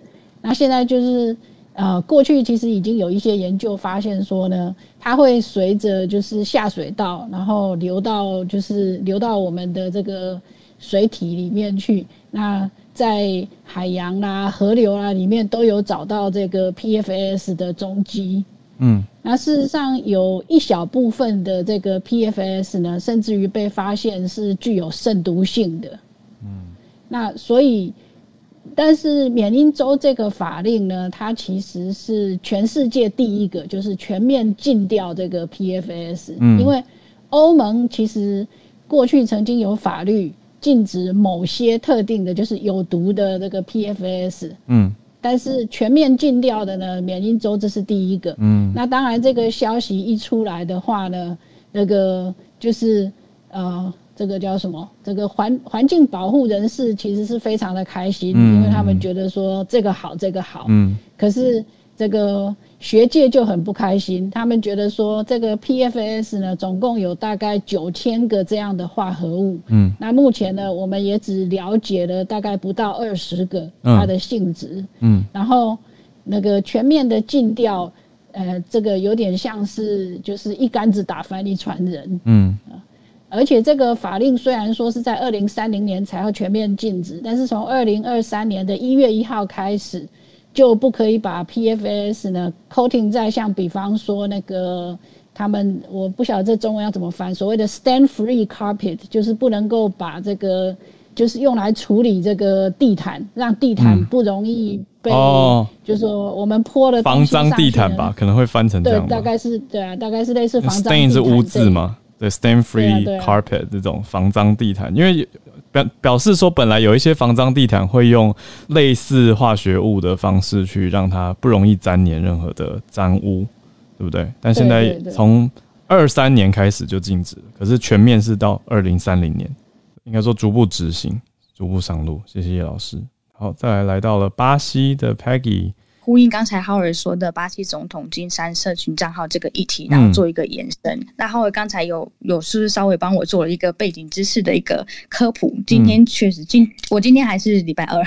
那现在就是。呃，过去其实已经有一些研究发现说呢，它会随着就是下水道，然后流到就是流到我们的这个水体里面去。那在海洋啦、河流啦里面都有找到这个 PFAS 的踪迹。嗯，那事实上有一小部分的这个 PFAS 呢，甚至于被发现是具有肾毒性的。嗯，那所以。但是缅因州这个法令呢，它其实是全世界第一个，就是全面禁掉这个 PFAS。嗯，因为欧盟其实过去曾经有法律禁止某些特定的，就是有毒的这个 PFAS。嗯，但是全面禁掉的呢，缅因州这是第一个。嗯，那当然这个消息一出来的话呢，那个就是呃。这个叫什么？这个环环境保护人士其实是非常的开心，因为他们觉得说这个好，这个好。嗯。可是这个学界就很不开心，他们觉得说这个 PFAS 呢，总共有大概九千个这样的化合物。嗯。那目前呢，我们也只了解了大概不到二十个它的性质。嗯。然后那个全面的禁掉，呃，这个有点像是就是一竿子打翻一船人。嗯。而且这个法令虽然说是在二零三零年才要全面禁止，但是从二零二三年的一月一号开始，就不可以把 PFAS 呢 coating 在像比方说那个他们我不晓得这中文要怎么翻，所谓的 stand free carpet 就是不能够把这个就是用来处理这个地毯，让地毯不容易被哦，就是说我们泼了防脏地毯吧，可能会翻成这样。对，大概是对啊，大概是类似防脏。Stain 是污渍吗？对，Stain Free Carpet 这种防脏地毯，因为表表示说本来有一些防脏地毯会用类似化学物的方式去让它不容易粘黏任何的脏污，对不对？但现在从二三年开始就禁止，可是全面是到二零三零年。应该说逐步执行，逐步上路。谢谢叶老师。好，再来来到了巴西的 Peggy，呼应刚才浩尔说的巴西总统金山社群账号这个议题，然后做一个延伸。那浩尔刚才有有是不是稍微帮我做了一个背景知识的一个科普？今天确实今我今天还是礼拜二，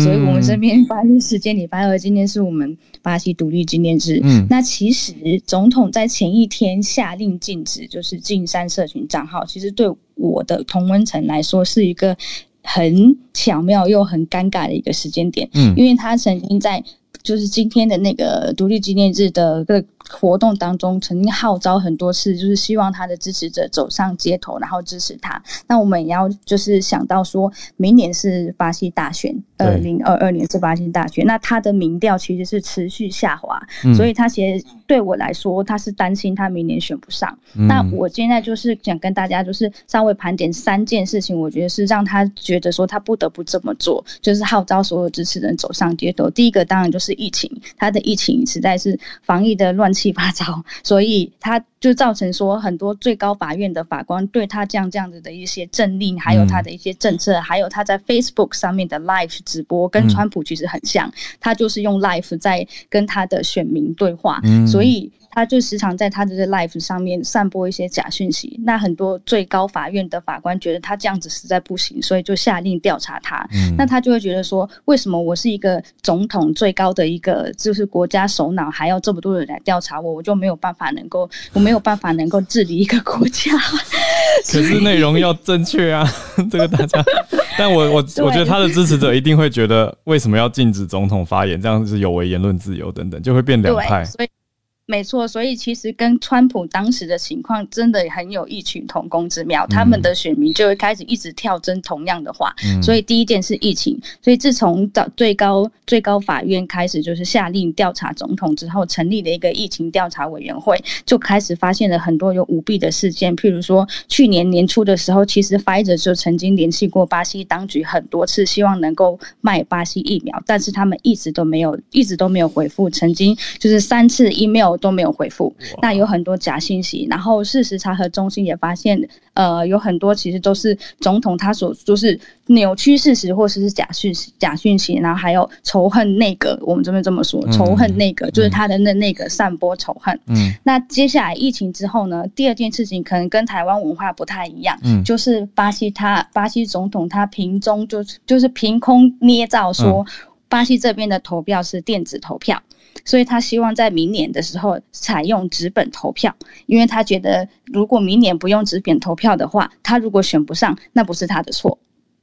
所以我们这边巴西时间礼拜二，今天是我们巴西独立纪念日。嗯，那其实总统在前一天下令禁止，就是金山社群账号，其实对。我的同温层来说是一个很巧妙又很尴尬的一个时间点，嗯，因为他曾经在就是今天的那个独立纪念日的个。活动当中曾经号召很多次，就是希望他的支持者走上街头，然后支持他。那我们也要就是想到说，明年是巴西大选，二零二二年是巴西大选，那他的民调其实是持续下滑，所以他其实对我来说，他是担心他明年选不上。那我现在就是想跟大家就是稍微盘点三件事情，我觉得是让他觉得说他不得不这么做，就是号召所有支持人走上街头。第一个当然就是疫情，他的疫情实在是防疫的乱。七八糟，所以他就造成说很多最高法院的法官对他这样这样子的一些政令，还有他的一些政策，还有他在 Facebook 上面的 Live 直播，跟川普其实很像，他就是用 Live 在跟他的选民对话，所以。他就时常在他的 life 上面散播一些假讯息，那很多最高法院的法官觉得他这样子实在不行，所以就下令调查他。那他就会觉得说，为什么我是一个总统最高的一个就是国家首脑，还要这么多人来调查我，我就没有办法能够，我没有办法能够治理一个国家。可是内容要正确啊，这个大家。但我我 我觉得他的支持者一定会觉得，为什么要禁止总统发言？这样是有违言论自由等等，就会变两派。所以。没错，所以其实跟川普当时的情况真的很有异曲同工之妙，他们的选民就会开始一直跳针同样的话。所以第一件是疫情，所以自从到最高最高法院开始就是下令调查总统之后，成立了一个疫情调查委员会，就开始发现了很多有舞弊的事件。譬如说，去年年初的时候，其实 Pfizer 就曾经联系过巴西当局很多次，希望能够卖巴西疫苗，但是他们一直都没有，一直都没有回复。曾经就是三次 email。都没有回复，那有很多假信息。然后事实查核中心也发现，呃，有很多其实都是总统他所就是扭曲事实，或者是假讯息、假讯息。然后还有仇恨内阁，我们这边这么说，仇恨内阁就是他的那那个散播仇恨。嗯，那接下来疫情之后呢？第二件事情可能跟台湾文化不太一样，嗯，就是巴西他巴西总统他凭中就是就是凭空捏造说，巴西这边的投票是电子投票。所以他希望在明年的时候采用纸本投票，因为他觉得如果明年不用纸本投票的话，他如果选不上，那不是他的错，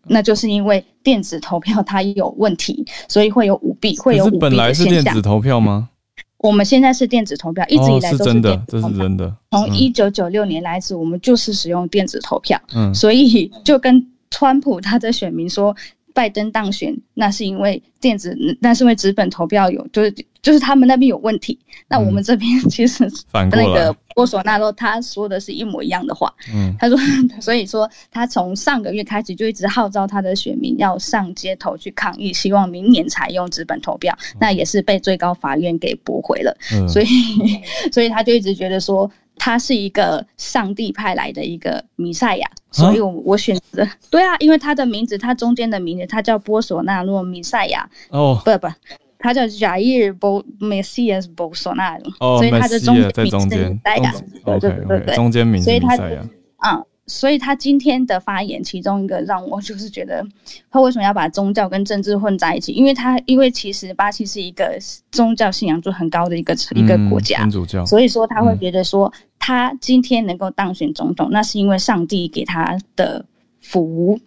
那就是因为电子投票它有问题，所以会有舞弊，会有舞弊本来是电子投票吗？我们现在是电子投票，一直以来都是真的，这是真的。从一九九六年来自我们就是使用电子投票，嗯，所以就跟川普他的选民说。拜登当选，那是因为电子，那是因为纸本投票有，就是就是他们那边有问题。那我们这边 其实那个波索纳洛他说的是一模一样的话。嗯，他说，所以说他从上个月开始就一直号召他的选民要上街头去抗议，希望明年采用纸本投票。那也是被最高法院给驳回了。嗯，所以 所以他就一直觉得说。他是一个上帝派来的一个弥赛亚，所以我我选择对啊，因为他的名字，他中间的名字，他叫波索纳洛弥赛亚哦，不不，他叫 Jair Messias Bolsonaro，所以他的中间弥赛亚，对对对，中间名字弥赛亚，嗯。所以他今天的发言，其中一个让我就是觉得，他为什么要把宗教跟政治混在一起？因为他因为其实巴西是一个宗教信仰度很高的一个一个国家，天主教，所以说他会觉得说，他今天能够当选总统，那是因为上帝给他的福。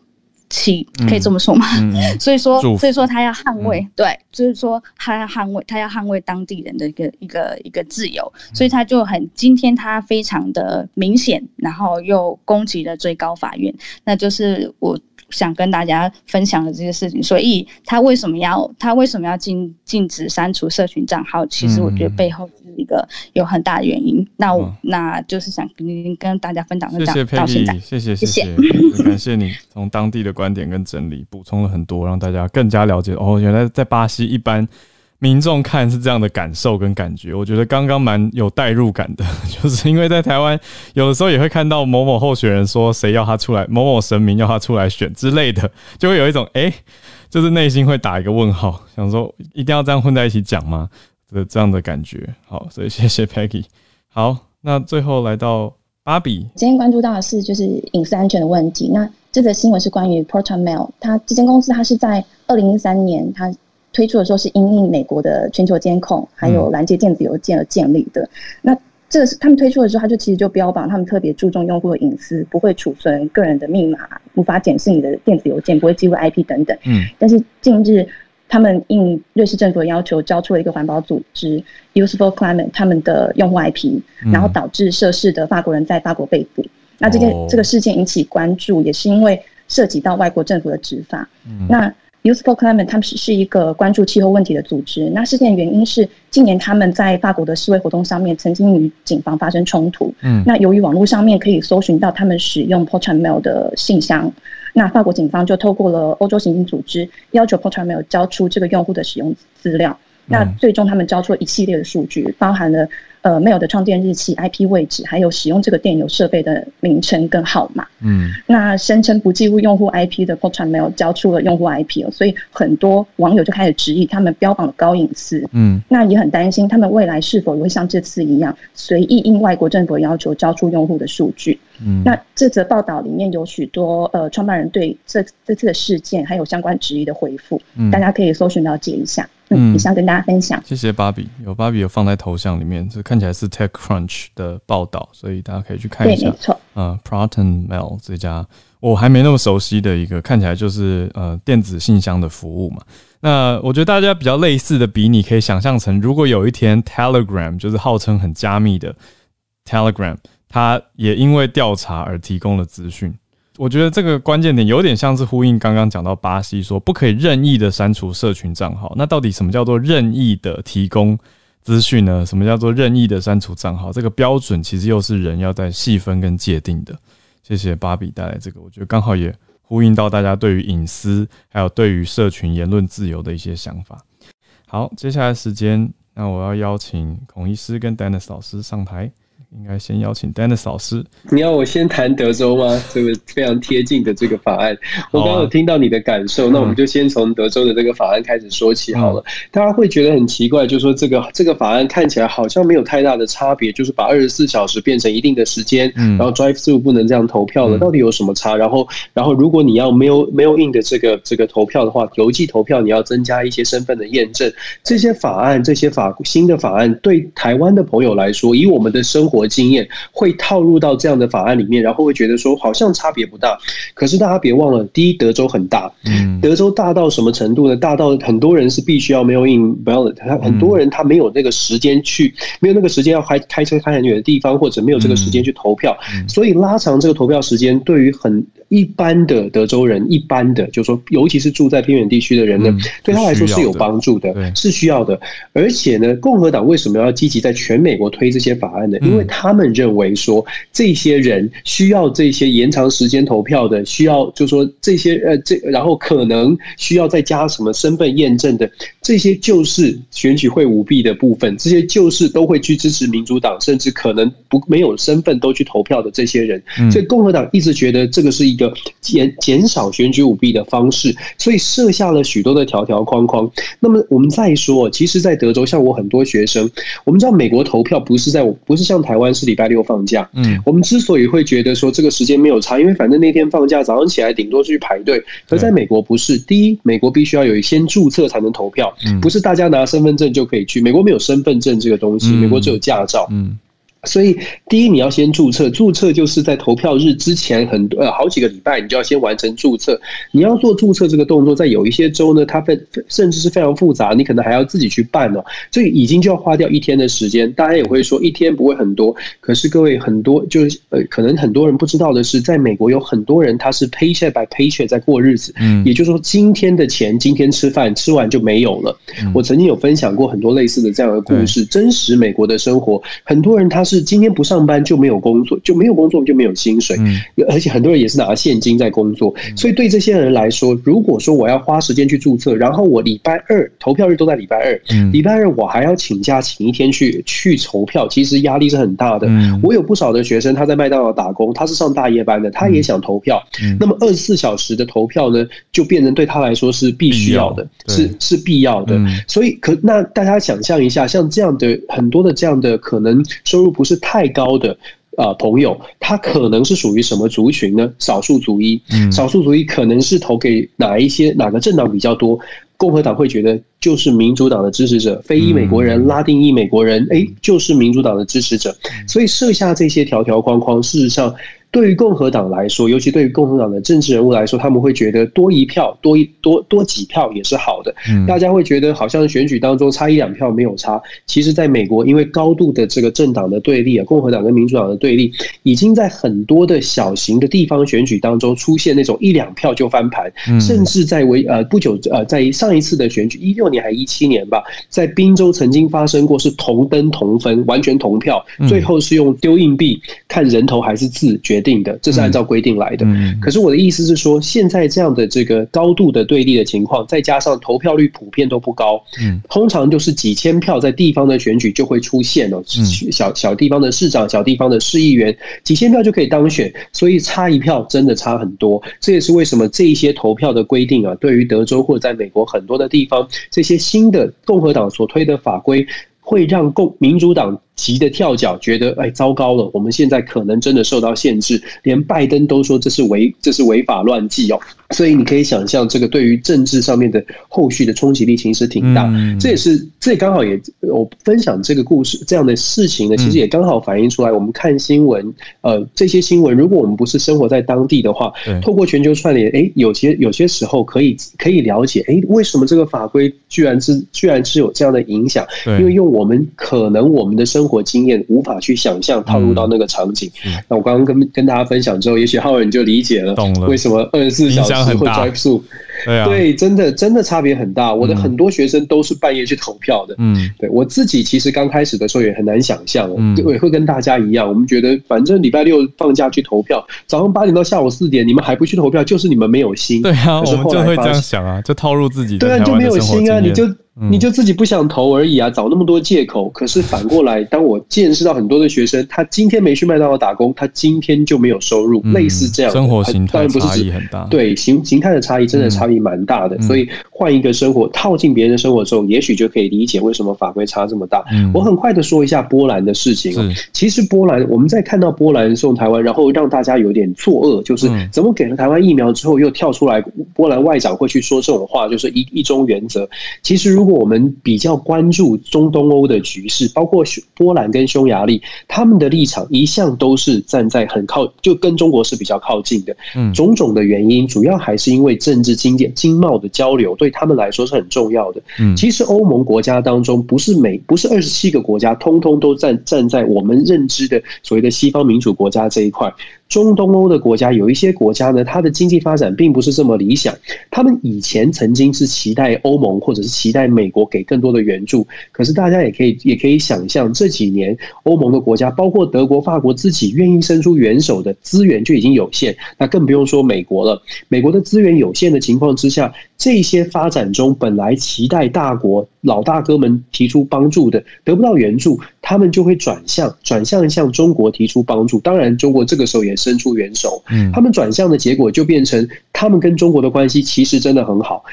起可以这么说吗？所以说，所以说他要捍卫，对，就是说他要捍卫，他要捍卫当地人的一个一个一个自由，所以他就很今天他非常的明显，然后又攻击了最高法院，那就是我想跟大家分享的这些事情。所以他为什么要他为什么要禁禁止删除社群账号？其实我觉得背后是一个有很大的原因。那我那就是想跟跟大家分享。谢谢佩谢谢谢谢，感谢你从当地的观点跟整理补充了很多，让大家更加了解哦，原来在巴西一般。民众看是这样的感受跟感觉，我觉得刚刚蛮有代入感的，就是因为在台湾有的时候也会看到某某候选人说谁要他出来，某某神明要他出来选之类的，就会有一种哎，就是内心会打一个问号，想说一定要这样混在一起讲吗？的这样的感觉。好，所以谢谢 Peggy。好，那最后来到芭比，今天关注到的是就是隐私安全的问题。那这则新闻是关于 Porter Mail，它这间公司它是在二零一三年它。推出的时候是因应美国的全球监控，还有拦截电子邮件而建立的。那这个是他们推出的时候，他就其实就标榜他们特别注重用户的隐私，不会储存个人的密码，无法检视你的电子邮件，不会记录 IP 等等。嗯。但是近日，他们应瑞士政府的要求，交出了一个环保组织 Useful Climate 他们的用户 IP，然后导致涉事的法国人在法国被捕。那这件这个事件引起关注，也是因为涉及到外国政府的执法。嗯。那 Useful Climate，他们是是一个关注气候问题的组织。那事件原因是，近年他们在法国的示威活动上面，曾经与警方发生冲突。嗯，那由于网络上面可以搜寻到他们使用 Porter Mail 的信箱，那法国警方就透过了欧洲刑警组织，要求 Porter Mail 交出这个用户的使用资料。那最终他们交出了一系列的数据，包含了。呃，mail 的创建日期、IP 位置，还有使用这个电邮设备的名称跟号码。嗯，那声称不记录用户 IP 的 Porter Mail 交出了用户 IP 哦，所以很多网友就开始质疑他们标榜的高隐私。嗯，那也很担心他们未来是否也会像这次一样，随意应外国政府要求交出用户的数据。嗯，那这则报道里面有许多呃创办人对这这次的事件还有相关质疑的回复，大家可以搜寻了解一下。嗯，以上跟大家分享。谢谢芭比，有芭比有放在头像里面，这看起来是 TechCrunch 的报道，所以大家可以去看一下。没错。呃，Proton Mail 这家我还没那么熟悉的一个，看起来就是呃电子信箱的服务嘛。那我觉得大家比较类似的比拟，可以想象成，如果有一天 Telegram 就是号称很加密的 Telegram，它也因为调查而提供了资讯。我觉得这个关键点有点像是呼应刚刚讲到巴西说不可以任意的删除社群账号。那到底什么叫做任意的提供资讯呢？什么叫做任意的删除账号？这个标准其实又是人要在细分跟界定的。谢谢芭比带来这个，我觉得刚好也呼应到大家对于隐私还有对于社群言论自由的一些想法。好，接下来时间，那我要邀请孔医师跟 Dennis 老师上台。应该先邀请 Dennis 老师。你要我先谈德州吗？这个非常贴近的这个法案，我刚刚有听到你的感受，那我们就先从德州的这个法案开始说起好了。大家会觉得很奇怪，就是说这个这个法案看起来好像没有太大的差别，就是把二十四小时变成一定的时间，然后 drive through 不能这样投票了，到底有什么差？然后然后如果你要没有没有印的这个这个投票的话，邮寄投票你要增加一些身份的验证。这些法案这些法新的法案对台湾的朋友来说，以我们的生活。活经验会套入到这样的法案里面，然后会觉得说好像差别不大。可是大家别忘了，第一，德州很大，嗯，德州大到什么程度呢？大到很多人是必须要没有 in ballot，他很多人他没有那个时间去，没有那个时间要开开车开很远的地方，或者没有这个时间去投票，所以拉长这个投票时间，对于很。一般的德州人，一般的就是说，尤其是住在偏远地区的人呢，对他来说是有帮助的，是需要的。而且呢，共和党为什么要积极在全美国推这些法案呢？因为他们认为说，这些人需要这些延长时间投票的，需要就说这些呃这，然后可能需要再加什么身份验证的，这些就是选举会舞弊的部分，这些就是都会去支持民主党，甚至可能不没有身份都去投票的这些人。所以共和党一直觉得这个是一。一个减减少选举舞弊的方式，所以设下了许多的条条框框。那么我们再说，其实，在德州，像我很多学生，我们知道美国投票不是在不是像台湾是礼拜六放假。嗯，我们之所以会觉得说这个时间没有差，因为反正那天放假，早上起来顶多是去排队。可在美国不是，第一，美国必须要有先注册才能投票，不是大家拿身份证就可以去。美国没有身份证这个东西，美国只有驾照。嗯。所以，第一，你要先注册。注册就是在投票日之前很多呃好几个礼拜，你就要先完成注册。你要做注册这个动作，在有一些州呢，它非甚至是非常复杂，你可能还要自己去办哦。这已经就要花掉一天的时间。大家也会说一天不会很多，可是各位很多就是呃，可能很多人不知道的是，在美国有很多人他是 paycheck by paycheck 在过日子，嗯，也就是说今天的钱今天吃饭吃完就没有了。我曾经有分享过很多类似的这样的故事，真实美国的生活，很多人他。是今天不上班就没有工作，就没有工作就没有薪水，而且很多人也是拿现金在工作，所以对这些人来说，如果说我要花时间去注册，然后我礼拜二投票日都在礼拜二，礼拜二我还要请假请一天去去投票，其实压力是很大的。我有不少的学生他在麦当劳打工，他是上大夜班的，他也想投票，那么二十四小时的投票呢，就变成对他来说是必须要的，是是必要的。所以可那大家想象一下，像这样的很多的这样的可能收入。不是太高的啊，朋友，他可能是属于什么族群呢？少数族裔，少数族裔可能是投给哪一些哪个政党比较多？共和党会觉得就是民主党的支持者，非裔美国人、拉丁裔美国人，哎，就是民主党的支持者。所以设下这些条条框框，事实上。对于共和党来说，尤其对于共和党的政治人物来说，他们会觉得多一票、多一多多几票也是好的。大家会觉得好像选举当中差一两票没有差。其实，在美国，因为高度的这个政党的对立啊，共和党跟民主党的对立，已经在很多的小型的地方选举当中出现那种一两票就翻盘，甚至在为呃不久呃在上一次的选举一六年还一七年吧，在宾州曾经发生过是同登同分，完全同票，最后是用丢硬币看人头还是字决。决定的，这是按照规定来的。可是我的意思是说，现在这样的这个高度的对立的情况，再加上投票率普遍都不高，通常就是几千票在地方的选举就会出现了。小小地方的市长、小地方的市议员，几千票就可以当选，所以差一票真的差很多。这也是为什么这一些投票的规定啊，对于德州或者在美国很多的地方，这些新的共和党所推的法规，会让共民主党。急的跳脚，觉得哎，糟糕了，我们现在可能真的受到限制，连拜登都说这是违，这是违法乱纪哦。所以你可以想象，这个对于政治上面的后续的冲击力其实挺大。这也是，这刚好也我分享这个故事这样的事情呢，其实也刚好反映出来。我们看新闻，呃，这些新闻，如果我们不是生活在当地的话，透过全球串联，哎，有些有些时候可以可以了解，哎，为什么这个法规居然是居然是有这样的影响？因为用我们可能我们的生活经验无法去想象套入到那个场景。那我刚刚跟跟大家分享之后，也许浩文就理解了，懂了为什么二十四小时会 drive 速。对啊，对，真的真的差别很大。我的很多学生都是半夜去投票的。嗯，对我自己其实刚开始的时候也很难想象，也会跟大家一样，我们觉得反正礼拜六放假去投票，早上八点到下午四点，你们还不去投票，就是你们没有心。对啊，我们就会这样想啊，就套入自己对啊，就没有心啊，你就。你就自己不想投而已啊，找那么多借口。可是反过来，当我见识到很多的学生，他今天没去麦当劳打工，他今天就没有收入，类似这样生活形态差异很大。对形形态的差异真的差异蛮大的，所以换一个生活套进别人的生活中，也许就可以理解为什么法规差这么大。我很快的说一下波兰的事情。其实波兰，我们在看到波兰送台湾，然后让大家有点错愕，就是怎么给了台湾疫苗之后，又跳出来波兰外长会去说这种话，就是一一中原则。其实如果我们比较关注中东欧的局势，包括波兰跟匈牙利，他们的立场一向都是站在很靠，就跟中国是比较靠近的。嗯，种种的原因，主要还是因为政治、经济、经贸的交流对他们来说是很重要的。嗯，其实欧盟国家当中，不是每不是二十七个国家，通通都站站在我们认知的所谓的西方民主国家这一块。中东欧的国家有一些国家呢，它的经济发展并不是这么理想。他们以前曾经是期待欧盟或者是期待美国给更多的援助，可是大家也可以也可以想象，这几年欧盟的国家，包括德国、法国自己愿意伸出援手的资源就已经有限，那更不用说美国了。美国的资源有限的情况之下，这些发展中本来期待大国老大哥们提出帮助的，得不到援助，他们就会转向转向向中国提出帮助。当然，中国这个时候也。伸出援手，嗯，他们转向的结果就变成，他们跟中国的关系其实真的很好。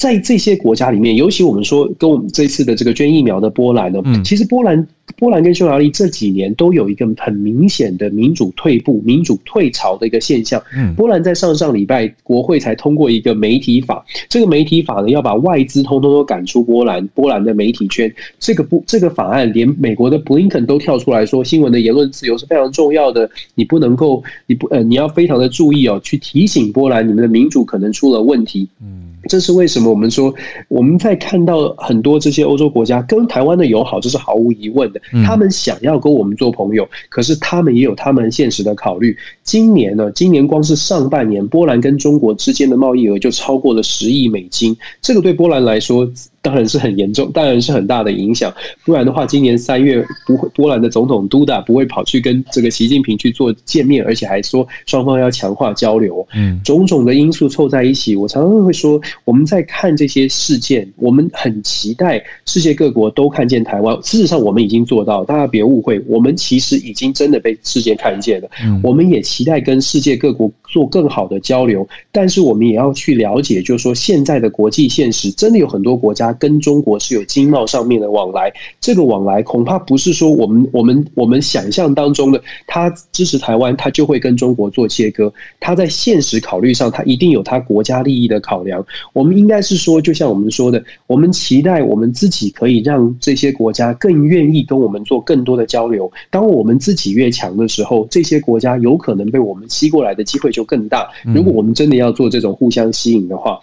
在这些国家里面，尤其我们说跟我们这次的这个捐疫苗的波兰呢，其实波兰波兰跟匈牙利这几年都有一个很明显的民主退步、民主退潮的一个现象。嗯，波兰在上上礼拜国会才通过一个媒体法，这个媒体法呢要把外资通通都赶出波兰，波兰的媒体圈。这个不，这个法案连美国的布林肯都跳出来说，新闻的言论自由是非常重要的，你不能够，你不呃，你要非常的注意哦，去提醒波兰，你们的民主可能出了问题。嗯。这是为什么？我们说我们在看到很多这些欧洲国家跟台湾的友好，这是毫无疑问的。他们想要跟我们做朋友，可是他们也有他们现实的考虑。今年呢，今年光是上半年，波兰跟中国之间的贸易额就超过了十亿美金。这个对波兰来说。当然是很严重，当然是很大的影响。不然的话，今年三月不会，波兰的总统杜达不会跑去跟这个习近平去做见面，而且还说双方要强化交流。嗯，种种的因素凑在一起，我常常会说，我们在看这些事件，我们很期待世界各国都看见台湾。事实上，我们已经做到，大家别误会，我们其实已经真的被世界看见了。嗯，我们也期待跟世界各国做更好的交流，但是我们也要去了解，就是说现在的国际现实，真的有很多国家。跟中国是有经贸上面的往来，这个往来恐怕不是说我们我们我们想象当中的，他支持台湾，他就会跟中国做切割。他在现实考虑上，他一定有他国家利益的考量。我们应该是说，就像我们说的，我们期待我们自己可以让这些国家更愿意跟我们做更多的交流。当我们自己越强的时候，这些国家有可能被我们吸过来的机会就更大。如果我们真的要做这种互相吸引的话。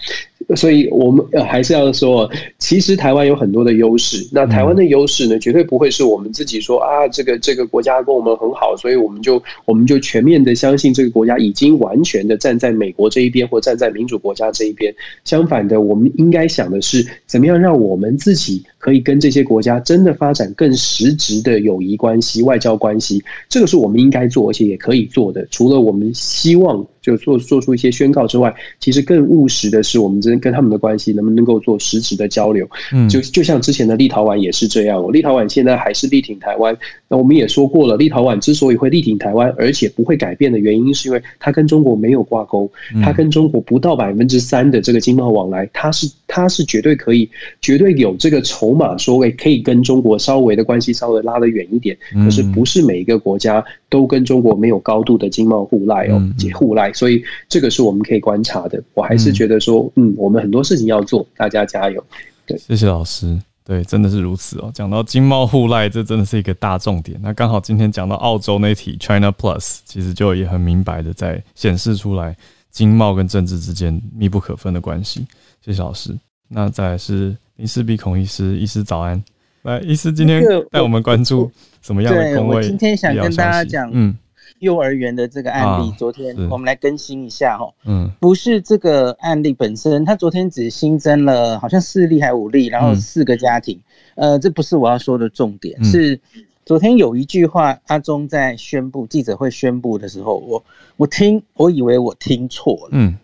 所以，我们还是要说，其实台湾有很多的优势。那台湾的优势呢，绝对不会是我们自己说啊，这个这个国家跟我们很好，所以我们就我们就全面的相信这个国家已经完全的站在美国这一边，或站在民主国家这一边。相反的，我们应该想的是，怎么样让我们自己可以跟这些国家真的发展更实质的友谊关系、外交关系。这个是我们应该做，而且也可以做的。除了我们希望。就做做出一些宣告之外，其实更务实的是，我们真跟他们的关系能不能够做实质的交流？嗯，就就像之前的立陶宛也是这样，立陶宛现在还是力挺台湾。那我们也说过了，立陶宛之所以会力挺台湾，而且不会改变的原因，是因为它跟中国没有挂钩，它跟中国不到百分之三的这个经贸往来，它是它是绝对可以，绝对有这个筹码，说诶可以跟中国稍微的关系稍微拉得远一点。可是不是每一个国家都跟中国没有高度的经贸互赖哦，互赖。所以这个是我们可以观察的。我还是觉得说，嗯，我们很多事情要做，大家加油。对，谢谢老师。对，真的是如此哦。讲到经贸互赖，这真的是一个大重点。那刚好今天讲到澳洲那题 China Plus，其实就也很明白的在显示出来经贸跟政治之间密不可分的关系。谢谢老师。那再来是林世碧孔医师，医师早安。来，医师今天带我们关注什么样的工位？今天想跟大家讲，嗯。幼儿园的这个案例，昨天我们来更新一下哈。嗯，不是这个案例本身，他昨天只新增了好像四例还五例，然后四个家庭。呃，这不是我要说的重点，是昨天有一句话，阿中在宣布记者会宣布的时候，我我听，我以为我听错了。嗯，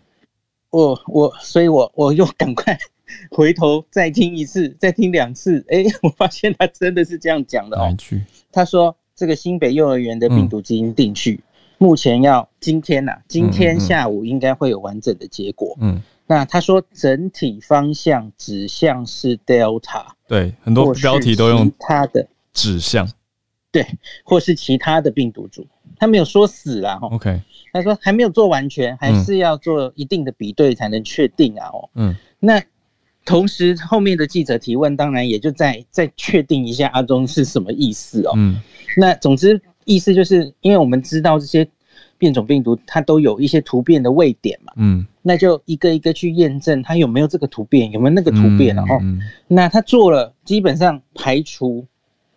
我我，所以我我又赶快回头再听一次，再听两次。哎，我发现他真的是这样讲的哦。他说。这个新北幼儿园的病毒基因定序，目前要今天呐，今天下午应该会有完整的结果。嗯，那他说整体方向指向是 Delta，对，很多标题都用他的指向，对，或是其他的病毒株，他没有说死啦哈。OK，他说还没有做完全，还是要做一定的比对才能确定啊。哦，嗯，那同时后面的记者提问，当然也就再再确定一下阿中是什么意思哦。嗯。那总之意思就是，因为我们知道这些变种病毒它都有一些突变的位点嘛，嗯，那就一个一个去验证它有没有这个突变，有没有那个突变，然后，那他做了基本上排除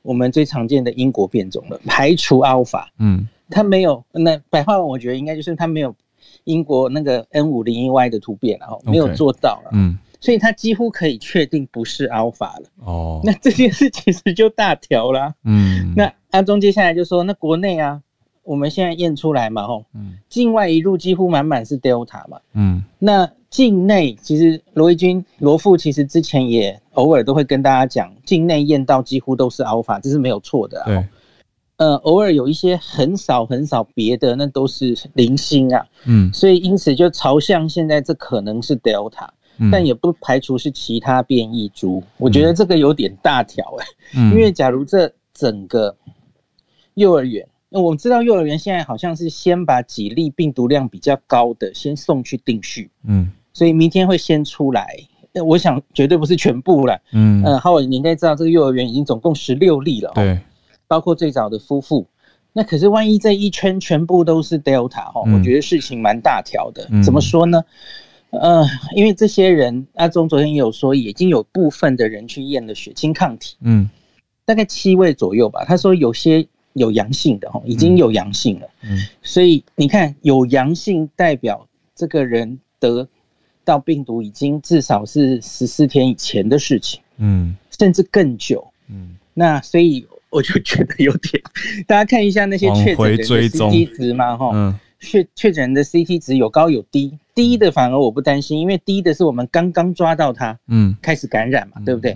我们最常见的英国变种了，排除阿尔法，嗯，他没有，那白话文我觉得应该就是他没有英国那个 N 五零一 Y 的突变，然后没有做到了，嗯。所以他几乎可以确定不是 alpha 了哦，那这件事其实就大条啦。嗯，那阿中接下来就说，那国内啊，我们现在验出来嘛，吼，嗯，境外一路几乎满满是 delta 嘛，嗯，那境内其实罗毅军罗富其实之前也偶尔都会跟大家讲，境内验到几乎都是 alpha，这是没有错的。对，呃，偶尔有一些很少很少别的，那都是零星啊，嗯，所以因此就朝向现在这可能是 delta。但也不排除是其他变异株，我觉得这个有点大条哎，因为假如这整个幼儿园。那我们知道幼儿园现在好像是先把几例病毒量比较高的先送去定序，嗯，所以明天会先出来。那我想绝对不是全部了，嗯嗯，浩伟你应该知道这个幼儿园已经总共十六例了，对，包括最早的夫妇。那可是万一这一圈全部都是 Delta 哈，我觉得事情蛮大条的。怎么说呢？呃，因为这些人阿忠昨天也有说，已经有部分的人去验了血清抗体，嗯，大概七位左右吧。他说有些。有阳性的哈，已经有阳性了，嗯，所以你看有阳性代表这个人得到病毒已经至少是十四天以前的事情，嗯，甚至更久，嗯，那所以我就觉得有点，大家看一下那些确诊的 CT 值嘛，哈，确确诊的 CT 值有高有低，低的反而我不担心，因为低的是我们刚刚抓到他，嗯，开始感染嘛，对不对？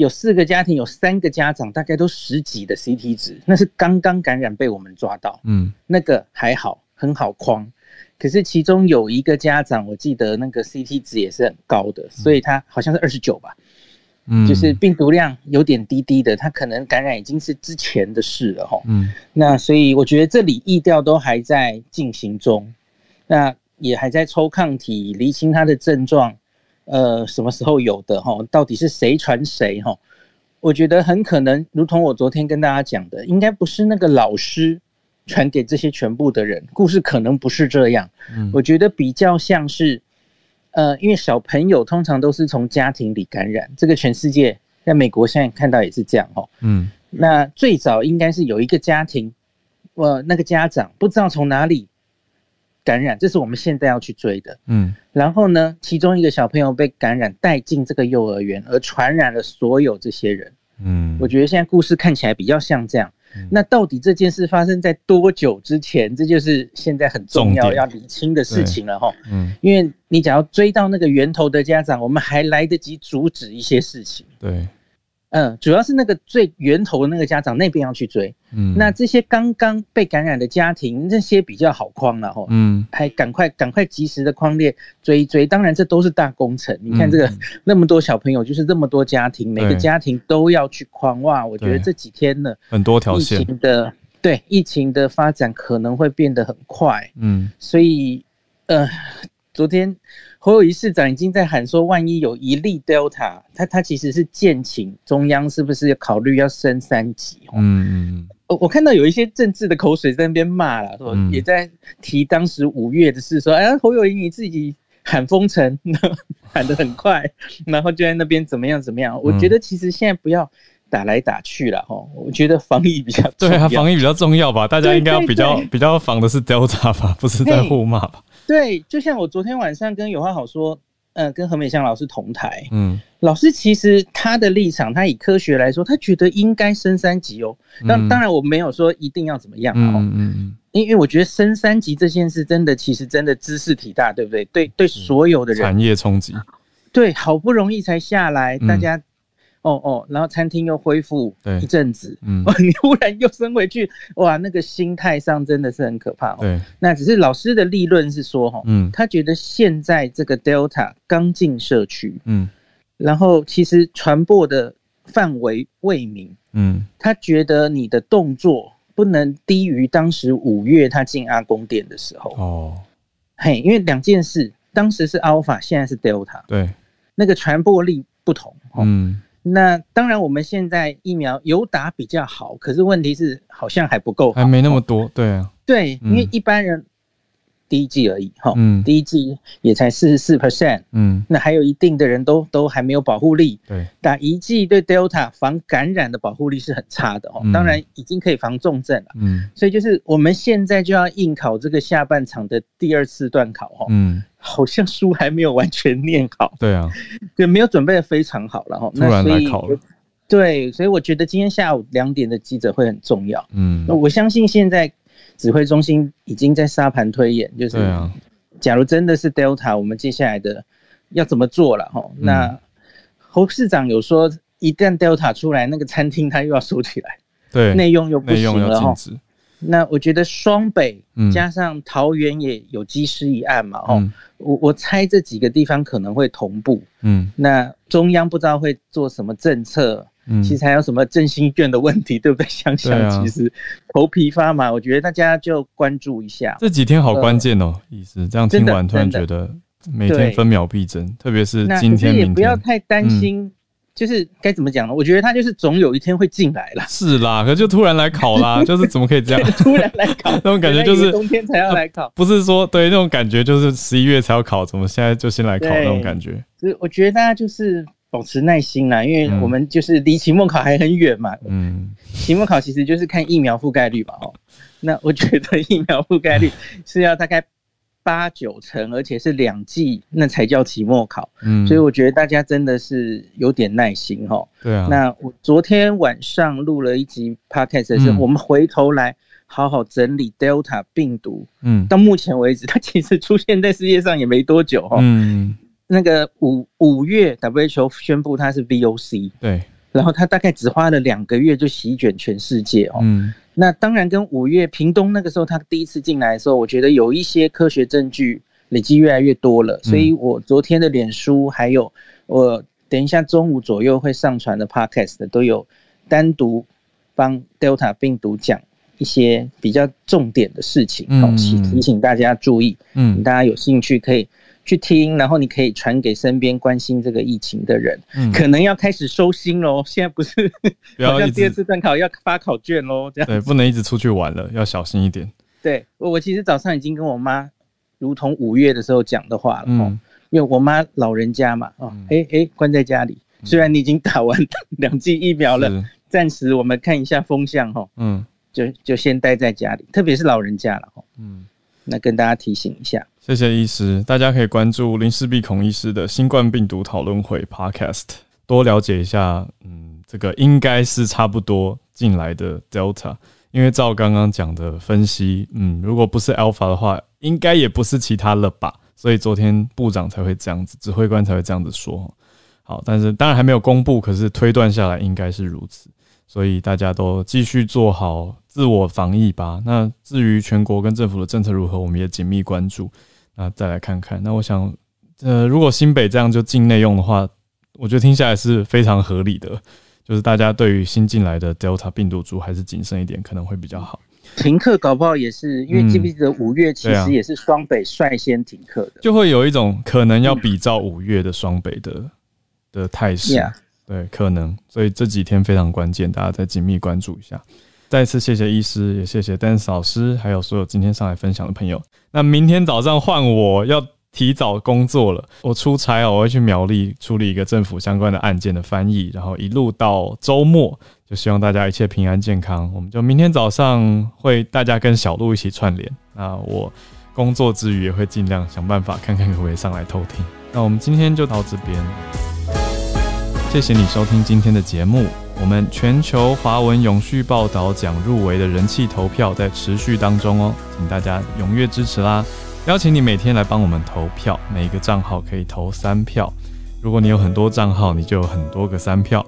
有四个家庭，有三个家长，大概都十几的 CT 值，那是刚刚感染被我们抓到，嗯，那个还好，很好框。可是其中有一个家长，我记得那个 CT 值也是很高的，所以他好像是二十九吧，嗯，就是病毒量有点低低的，他可能感染已经是之前的事了哈，嗯，那所以我觉得这里疫调都还在进行中，那也还在抽抗体，厘清他的症状。呃，什么时候有的哈？到底是谁传谁哈？我觉得很可能，如同我昨天跟大家讲的，应该不是那个老师传给这些全部的人。故事可能不是这样。嗯，我觉得比较像是，呃，因为小朋友通常都是从家庭里感染，这个全世界在美国现在看到也是这样哦。嗯，那最早应该是有一个家庭，呃，那个家长不知道从哪里。感染，这是我们现在要去追的。嗯，然后呢，其中一个小朋友被感染带进这个幼儿园，而传染了所有这些人。嗯，我觉得现在故事看起来比较像这样。那到底这件事发生在多久之前？这就是现在很重要要理清的事情了哈。嗯，因为你只要追到那个源头的家长，我们还来得及阻止一些事情。对。嗯，主要是那个最源头的那个家长那边要去追，嗯，那这些刚刚被感染的家庭那些比较好框了哈，嗯，还赶快赶快及时的框列追一追，当然这都是大工程，你看这个 那么多小朋友，就是这么多家庭，每个家庭都要去框哇，我觉得这几天呢，很多条线。的，对疫情的发展可能会变得很快，嗯，所以呃，昨天。侯友谊市长已经在喊说，万一有一例 Delta，他他其实是建请中央是不是要考虑要升三级？嗯嗯，我我看到有一些政治的口水在那边骂了，说也在提当时五月的事，说哎侯友谊你自己喊封城，喊得很快，然后就在那边怎么样怎么样？我觉得其实现在不要打来打去了哈，我觉得防疫比较对啊，防疫比较重要吧，大家应该要比较比较防的是 Delta 吧，不是在互骂吧？对，就像我昨天晚上跟有话好说，嗯，跟何美香老师同台，嗯，老师其实他的立场，他以科学来说，他觉得应该升三级哦。那当然我没有说一定要怎么样哦，嗯嗯，因为我觉得升三级这件事真的，其实真的知识体大，对不对？对对，所有的人产业冲击，对，好不容易才下来，大家。哦哦，然后餐厅又恢复一阵子，嗯，你忽然又升回去，哇，那个心态上真的是很可怕。对，那只是老师的立论是说，哈，嗯，他觉得现在这个 Delta 刚进社区，嗯，然后其实传播的范围未明，嗯，他觉得你的动作不能低于当时五月他进阿公店的时候。哦，嘿，因为两件事，当时是 Alpha，现在是 Delta，对，那个传播力不同，嗯。那当然，我们现在疫苗有打比较好，可是问题是好像还不够，还没那么多。对啊，对，因为一般人第一季而已，哈，嗯，第一季也才四十四 percent，嗯，那还有一定的人都都还没有保护力，对，打一剂对 Delta 防感染的保护力是很差的哦，当然已经可以防重症了，嗯，所以就是我们现在就要应考这个下半场的第二次段考，哈，嗯。好像书还没有完全念好，对啊，对，没有准备的非常好，了哈。突然来考了，对，所以我觉得今天下午两点的记者会很重要，嗯，那我相信现在指挥中心已经在沙盘推演，就是，假如真的是 Delta，我们接下来的要怎么做了哈？那侯市长有说，一旦 Delta 出来，那个餐厅他又要收起来，对，内用又不行了哈。那我觉得双北加上桃园也有机师一案嘛，哦，我我猜这几个地方可能会同步，嗯，那中央不知道会做什么政策其实还有什么振兴券的问题，对不对？想想其实头皮发麻，我觉得大家就关注一下。这几天好关键哦，意思这样听完突然觉得每天分秒必争，特别是今天、明天。也不要太担心。就是该怎么讲呢？我觉得他就是总有一天会进来了。是啦，可就突然来考啦，就是怎么可以这样？突然来考，那种感觉就是冬天才要来考。不是说对那种感觉，就是十一月才要考，怎么现在就先来考那种感觉？是我觉得大家就是保持耐心啦，因为我们就是离期末考还很远嘛。嗯，期末考其实就是看疫苗覆盖率吧。哦，那我觉得疫苗覆盖率 是要大概。八九成，而且是两季，那才叫期末考。嗯，所以我觉得大家真的是有点耐心哈。对啊。那我昨天晚上录了一集 podcast 的时候，我们回头来好好整理 Delta 病毒。嗯。到目前为止，它其实出现在世界上也没多久哈。嗯。那个五五月 WHO 宣布它是 VOC。对。然后它大概只花了两个月就席卷全世界哦。嗯。那当然，跟五月屏东那个时候他第一次进来的时候，我觉得有一些科学证据累积越来越多了，所以我昨天的脸书还有我等一下中午左右会上传的 podcast 都有单独帮 Delta 病毒讲一些比较重点的事情，提提醒大家注意。嗯，大家有兴趣可以。去听，然后你可以传给身边关心这个疫情的人，可能要开始收心喽。现在不是，好像第二次段考要发考卷喽，这样。对，不能一直出去玩了，要小心一点。对，我我其实早上已经跟我妈，如同五月的时候讲的话了，嗯，因为我妈老人家嘛，哦，哎哎，关在家里，虽然你已经打完 两剂疫苗了，暂时我们看一下风向哈，嗯，就就先待在家里，特别是老人家了，嗯。那跟大家提醒一下，谢谢医师，大家可以关注林氏璧孔医师的新冠病毒讨论会 Podcast，多了解一下。嗯，这个应该是差不多进来的 Delta，因为照刚刚讲的分析，嗯，如果不是 Alpha 的话，应该也不是其他了吧？所以昨天部长才会这样子，指挥官才会这样子说。好，但是当然还没有公布，可是推断下来应该是如此。所以大家都继续做好自我防疫吧。那至于全国跟政府的政策如何，我们也紧密关注。那再来看看。那我想，呃，如果新北这样就境内用的话，我觉得听下来是非常合理的。就是大家对于新进来的 Delta 病毒株还是谨慎一点，可能会比较好。停课搞不好也是因为记不记得五月其实也是双北率先停课的，就会有一种可能要比照五月的双北的的态势。对，可能，所以这几天非常关键，大家再紧密关注一下。再次谢谢医师，也谢谢 Dan 老师，还有所有今天上来分享的朋友。那明天早上换我要提早工作了，我出差哦，我会去苗栗处理一个政府相关的案件的翻译，然后一路到周末，就希望大家一切平安健康。我们就明天早上会大家跟小鹿一起串联。那我工作之余也会尽量想办法看看可不可以上来偷听。那我们今天就到这边。谢谢你收听今天的节目。我们全球华文永续报道奖入围的人气投票在持续当中哦，请大家踊跃支持啦！邀请你每天来帮我们投票，每个账号可以投三票。如果你有很多账号，你就有很多个三票，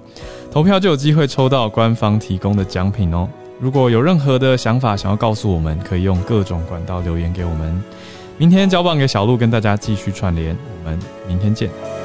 投票就有机会抽到官方提供的奖品哦。如果有任何的想法想要告诉我们，可以用各种管道留言给我们。明天交棒给小鹿，跟大家继续串联。我们明天见。